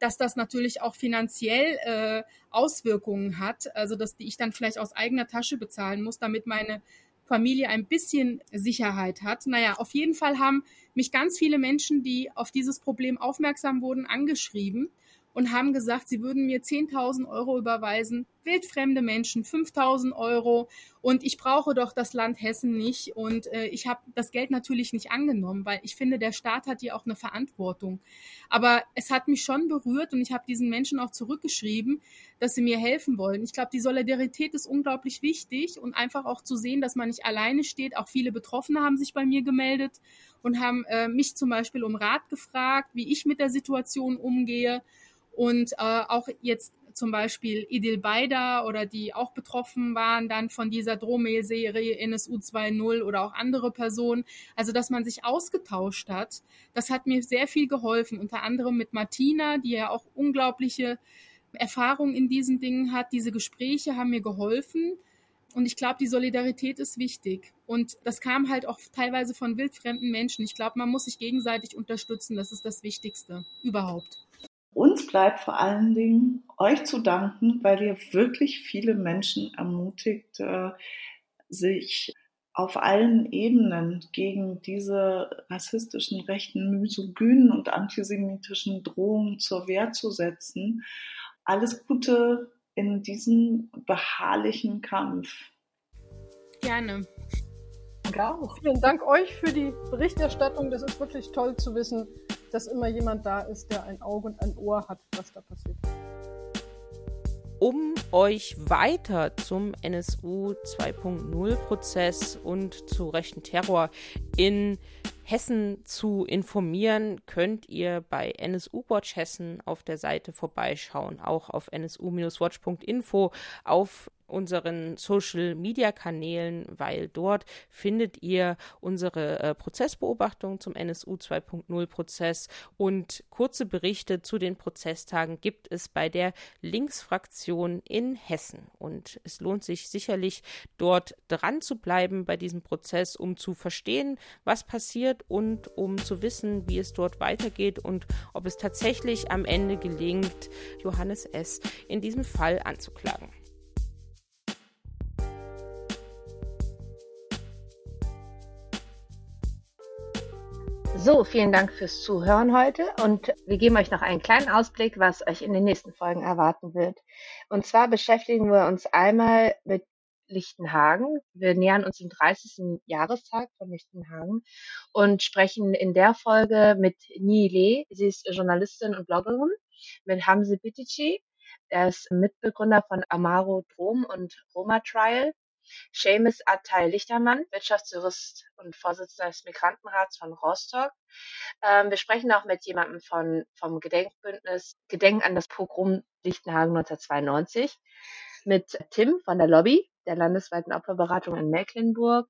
dass das natürlich auch finanziell äh, Auswirkungen hat, also dass die ich dann vielleicht aus eigener Tasche bezahlen muss, damit meine Familie ein bisschen Sicherheit hat. Naja, auf jeden Fall haben mich ganz viele Menschen, die auf dieses Problem aufmerksam wurden, angeschrieben und haben gesagt, sie würden mir 10.000 Euro überweisen, wildfremde Menschen 5.000 Euro und ich brauche doch das Land Hessen nicht und äh, ich habe das Geld natürlich nicht angenommen, weil ich finde, der Staat hat hier auch eine Verantwortung. Aber es hat mich schon berührt und ich habe diesen Menschen auch zurückgeschrieben, dass sie mir helfen wollen. Ich glaube, die Solidarität ist unglaublich wichtig und einfach auch zu sehen, dass man nicht alleine steht. Auch viele Betroffene haben sich bei mir gemeldet und haben äh, mich zum Beispiel um Rat gefragt, wie ich mit der Situation umgehe. Und äh, auch jetzt zum Beispiel Idil Beida oder die auch betroffen waren dann von dieser Drohmail-Serie NSU 2.0 oder auch andere Personen. Also, dass man sich ausgetauscht hat, das hat mir sehr viel geholfen. Unter anderem mit Martina, die ja auch unglaubliche Erfahrung in diesen Dingen hat. Diese Gespräche haben mir geholfen. Und ich glaube, die Solidarität ist wichtig. Und das kam halt auch teilweise von wildfremden Menschen. Ich glaube, man muss sich gegenseitig unterstützen. Das ist das Wichtigste überhaupt. Uns bleibt vor allen Dingen euch zu danken, weil ihr wirklich viele Menschen ermutigt, äh, sich auf allen Ebenen gegen diese rassistischen, rechten, misogynen und antisemitischen Drohungen zur Wehr zu setzen. Alles Gute in diesem beharrlichen Kampf. Gerne. Ja, vielen Dank euch für die Berichterstattung. Das ist wirklich toll zu wissen, dass immer jemand da ist, der ein Auge und ein Ohr hat, was da passiert. Um euch weiter zum NSU 2.0 Prozess und zu rechten Terror in Hessen zu informieren, könnt ihr bei NSU Watch Hessen auf der Seite vorbeischauen, auch auf nsu-watch.info, auf unseren Social Media Kanälen, weil dort findet ihr unsere äh, Prozessbeobachtung zum NSU 2.0 Prozess und kurze Berichte zu den Prozesstagen gibt es bei der Linksfraktion in Hessen. Und es lohnt sich sicherlich dort dran zu bleiben bei diesem Prozess, um zu verstehen, was passiert und um zu wissen, wie es dort weitergeht und ob es tatsächlich am Ende gelingt, Johannes S. in diesem Fall anzuklagen. So, vielen Dank fürs Zuhören heute und wir geben euch noch einen kleinen Ausblick, was euch in den nächsten Folgen erwarten wird. Und zwar beschäftigen wir uns einmal mit Lichtenhagen. Wir nähern uns dem 30. Jahrestag von Lichtenhagen und sprechen in der Folge mit Ni Le. Sie ist Journalistin und Bloggerin. Mit Hamze Bitici. Er ist Mitbegründer von Amaro Drom und Roma Trial. Seamus Attai Lichtermann, Wirtschaftsjurist und Vorsitzender des Migrantenrats von Rostock. Ähm, wir sprechen auch mit jemandem von, vom Gedenkbündnis Gedenken an das Pogrom Lichtenhagen 1992, mit Tim von der Lobby, der landesweiten Opferberatung in Mecklenburg.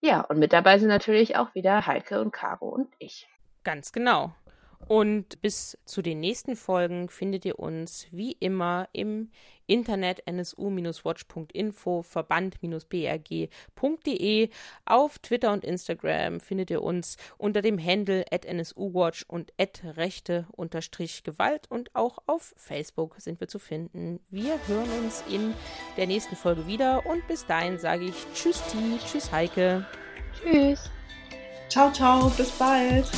Ja, und mit dabei sind natürlich auch wieder Heike und Caro und ich. Ganz genau. Und bis zu den nächsten Folgen findet ihr uns wie immer im Internet nsu-watch.info, verband-brg.de. Auf Twitter und Instagram findet ihr uns unter dem Handle at nsuwatch und at rechte-gewalt und auch auf Facebook sind wir zu finden. Wir hören uns in der nächsten Folge wieder und bis dahin sage ich Tschüss, Ti, Tschüss, Heike. Tschüss. Ciao, ciao, bis bald.